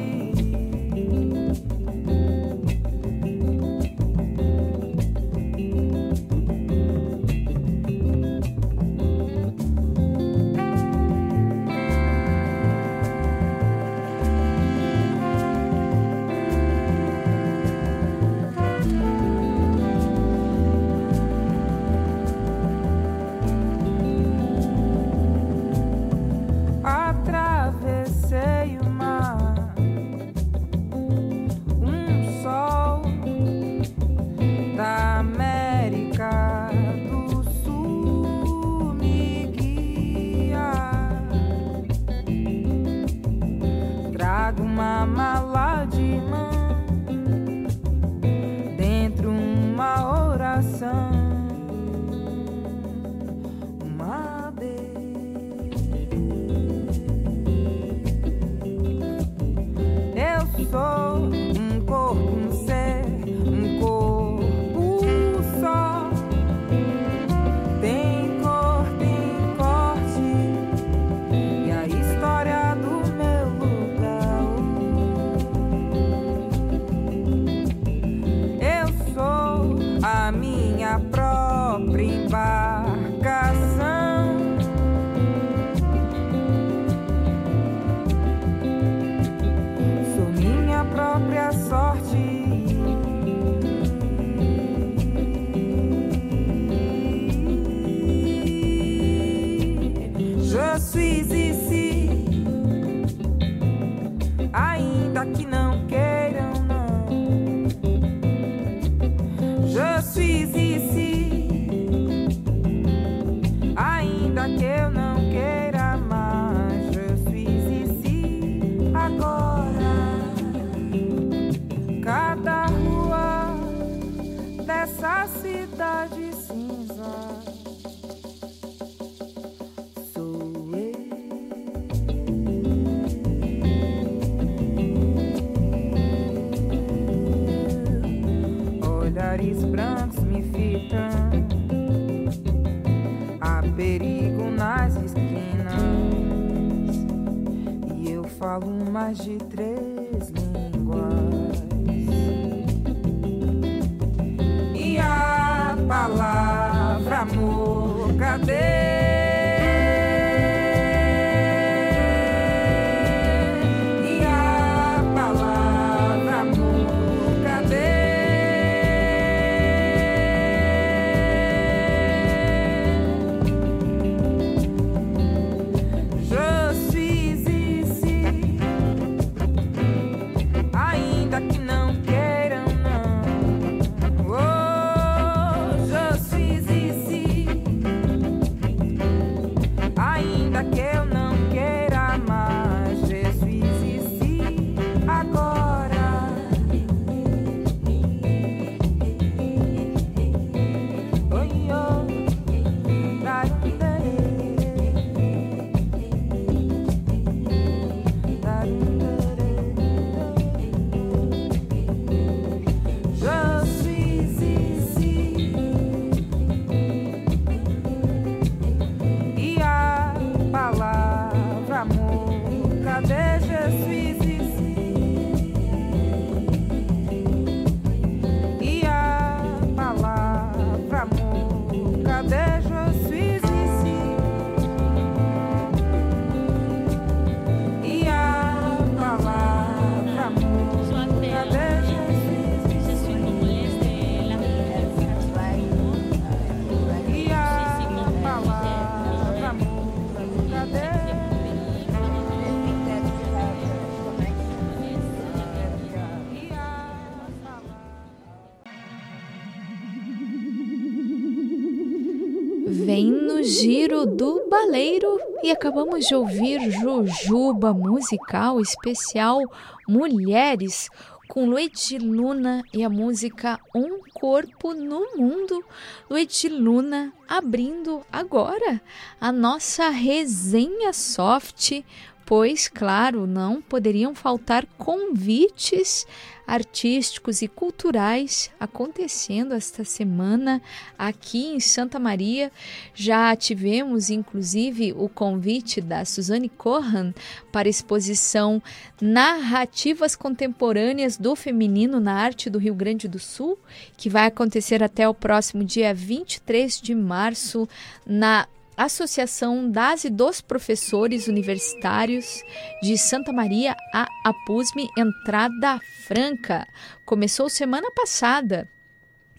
E acabamos de ouvir Jujuba musical especial Mulheres com Luigi Luna e a música Um Corpo no Mundo. Luigi Luna abrindo agora a nossa resenha soft, pois, claro, não poderiam faltar convites artísticos e culturais acontecendo esta semana aqui em Santa Maria. Já tivemos, inclusive, o convite da Suzane Corran para a exposição Narrativas Contemporâneas do Feminino na Arte do Rio Grande do Sul, que vai acontecer até o próximo dia 23 de março na Associação das e dos Professores Universitários de Santa Maria, a APUSME, entrada franca. Começou semana passada.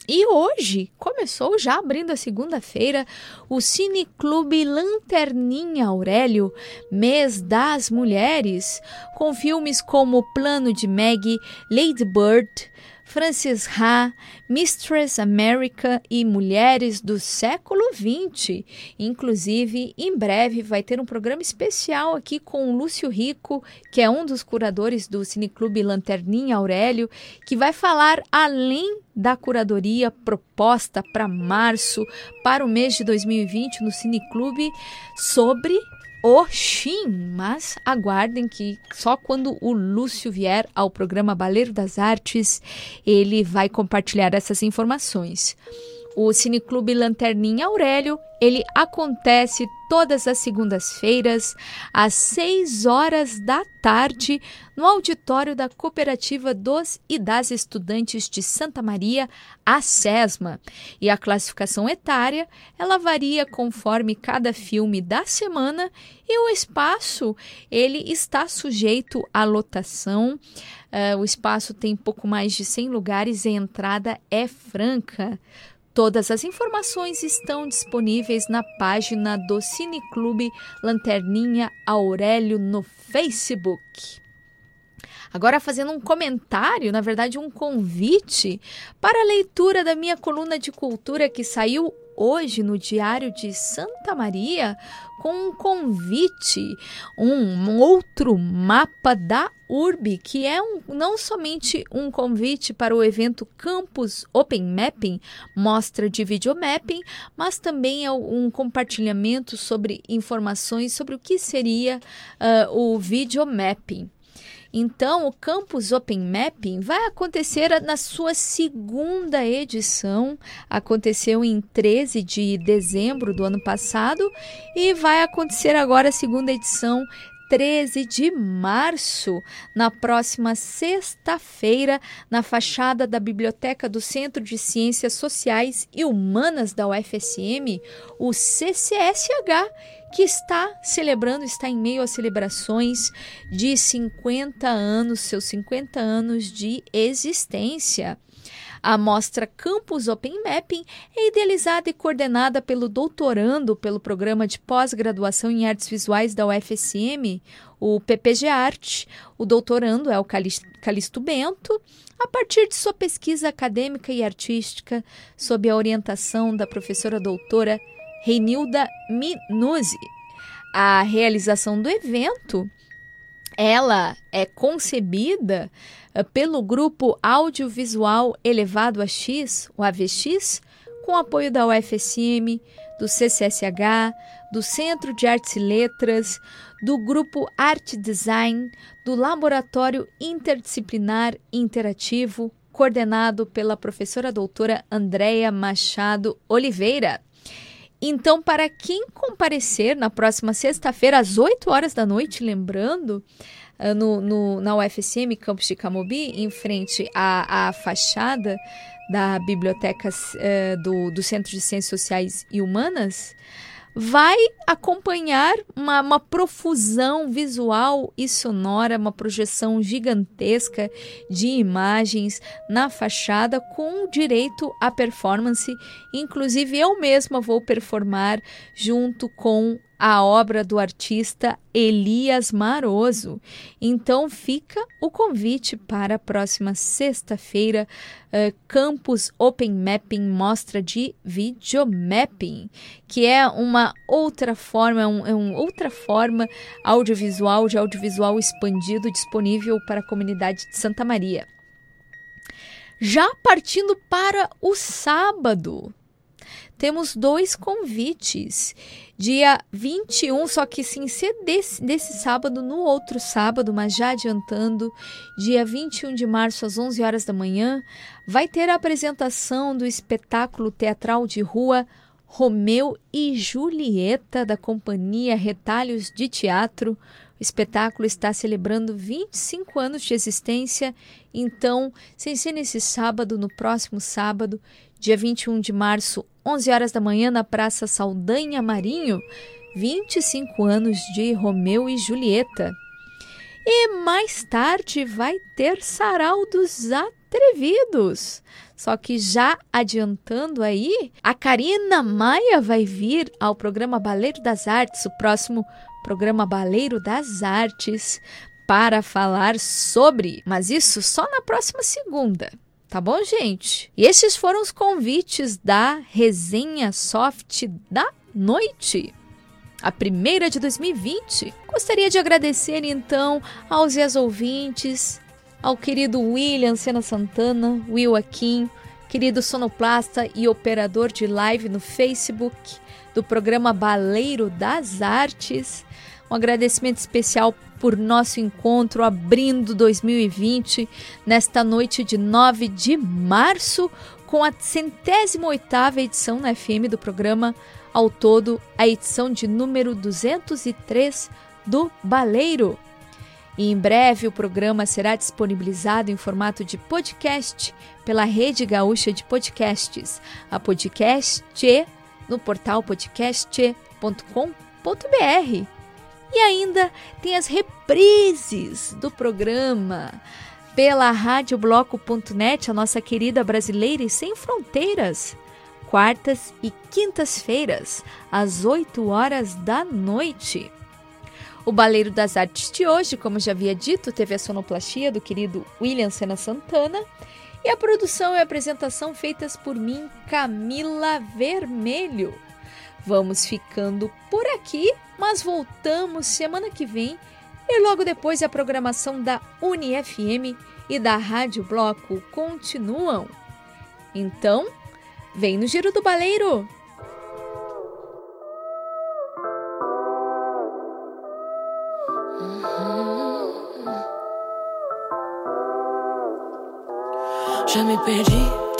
E hoje começou já abrindo a segunda-feira o Cine Clube Lanterninha Aurélio, mês das mulheres, com filmes como Plano de Meg, Lady Bird, Frances Ha, Mistress America e Mulheres do Século XX. Inclusive, em breve vai ter um programa especial aqui com o Lúcio Rico, que é um dos curadores do Cineclube Lanterninha Aurélio, que vai falar além da curadoria proposta para março, para o mês de 2020 no Cineclube, sobre Oxim, mas aguardem que só quando o Lúcio vier ao programa Baleiro das Artes, ele vai compartilhar essas informações. O Cineclube Lanterninha Aurélio, ele acontece todas as segundas-feiras, às 6 horas da tarde, no auditório da Cooperativa dos e das Estudantes de Santa Maria, a SESMA. E a classificação etária, ela varia conforme cada filme da semana e o espaço, ele está sujeito à lotação. Uh, o espaço tem pouco mais de 100 lugares e a entrada é franca. Todas as informações estão disponíveis na página do Cineclube Lanterninha Aurélio no Facebook. Agora, fazendo um comentário, na verdade, um convite para a leitura da minha coluna de cultura que saiu hoje no Diário de Santa Maria com um convite, um outro mapa da URB, que é um, não somente um convite para o evento Campus Open Mapping, mostra de videomapping, mas também é um compartilhamento sobre informações sobre o que seria uh, o videomapping. Então, o Campus Open Mapping vai acontecer na sua segunda edição. Aconteceu em 13 de dezembro do ano passado e vai acontecer agora a segunda edição 13 de março, na próxima sexta-feira, na fachada da Biblioteca do Centro de Ciências Sociais e Humanas da UFSM, o CCSH, que está celebrando, está em meio às celebrações de 50 anos, seus 50 anos de existência. A mostra Campus Open Mapping é idealizada e coordenada pelo doutorando pelo Programa de Pós-Graduação em Artes Visuais da UFSM, o PPG Arte. O doutorando é o Calixto Bento, a partir de sua pesquisa acadêmica e artística, sob a orientação da professora doutora Reinilda Minuzzi. A realização do evento ela é concebida eh, pelo grupo audiovisual elevado a X, o AVX, com apoio da UFSM, do CCSH, do Centro de Artes e Letras, do grupo Arte Design, do Laboratório Interdisciplinar Interativo, coordenado pela professora doutora Andréia Machado Oliveira. Então, para quem comparecer na próxima sexta-feira, às 8 horas da noite, lembrando, ah, no, no, na UFSM, campus de Camobi, em frente à, à fachada da Biblioteca uh, do, do Centro de Ciências Sociais e Humanas, vai acompanhar uma, uma, profusão visual e sonora, uma projeção gigantesca de imagens na fachada com direito à performance. Inclusive, eu mesma vou performar junto com a obra do artista Elias Maroso. Então fica o convite para a próxima sexta-feira, uh, Campus Open Mapping Mostra de Videomapping, que é uma outra forma, um, é uma outra forma audiovisual, de audiovisual expandido disponível para a comunidade de Santa Maria. Já partindo para o sábado, temos dois convites. Dia 21, só que sim ser desse, desse sábado no outro sábado, mas já adiantando, dia 21 de março às 11 horas da manhã, vai ter a apresentação do espetáculo teatral de rua Romeu e Julieta da companhia Retalhos de Teatro. O espetáculo está celebrando 25 anos de existência, então, sem ser nesse sábado, no próximo sábado, dia 21 de março, 11 horas da manhã, na Praça Saldanha Marinho, 25 anos de Romeu e Julieta. E mais tarde vai ter Sarau dos Atrevidos. Só que já adiantando aí, a Karina Maia vai vir ao programa Baleiro das Artes, o próximo programa Baleiro das Artes, para falar sobre, mas isso só na próxima segunda. Tá bom, gente? E esses foram os convites da resenha soft da noite. A primeira de 2020. Gostaria de agradecer então aos ex ouvintes, ao querido William Sena Santana, Will Akin, querido sonoplasta e operador de live no Facebook do programa Baleiro das Artes. Um agradecimento especial por nosso encontro abrindo 2020 nesta noite de 9 de março com a centésima oitava edição na FM do programa, ao todo a edição de número 203 do Baleiro. E em breve o programa será disponibilizado em formato de podcast pela Rede Gaúcha de Podcasts, a podcast no portal podcast.com.br. E ainda tem as reprises do programa pela radiobloco.net, a nossa querida brasileira e sem fronteiras. Quartas e quintas-feiras, às 8 horas da noite. O Baleiro das Artes de hoje, como já havia dito, teve a sonoplastia do querido William Sena Santana e a produção e apresentação feitas por mim, Camila Vermelho. Vamos ficando por aqui, mas voltamos semana que vem e logo depois a programação da UniFM e da Rádio Bloco continuam. Então, vem no Giro do Baleiro! Já me perdi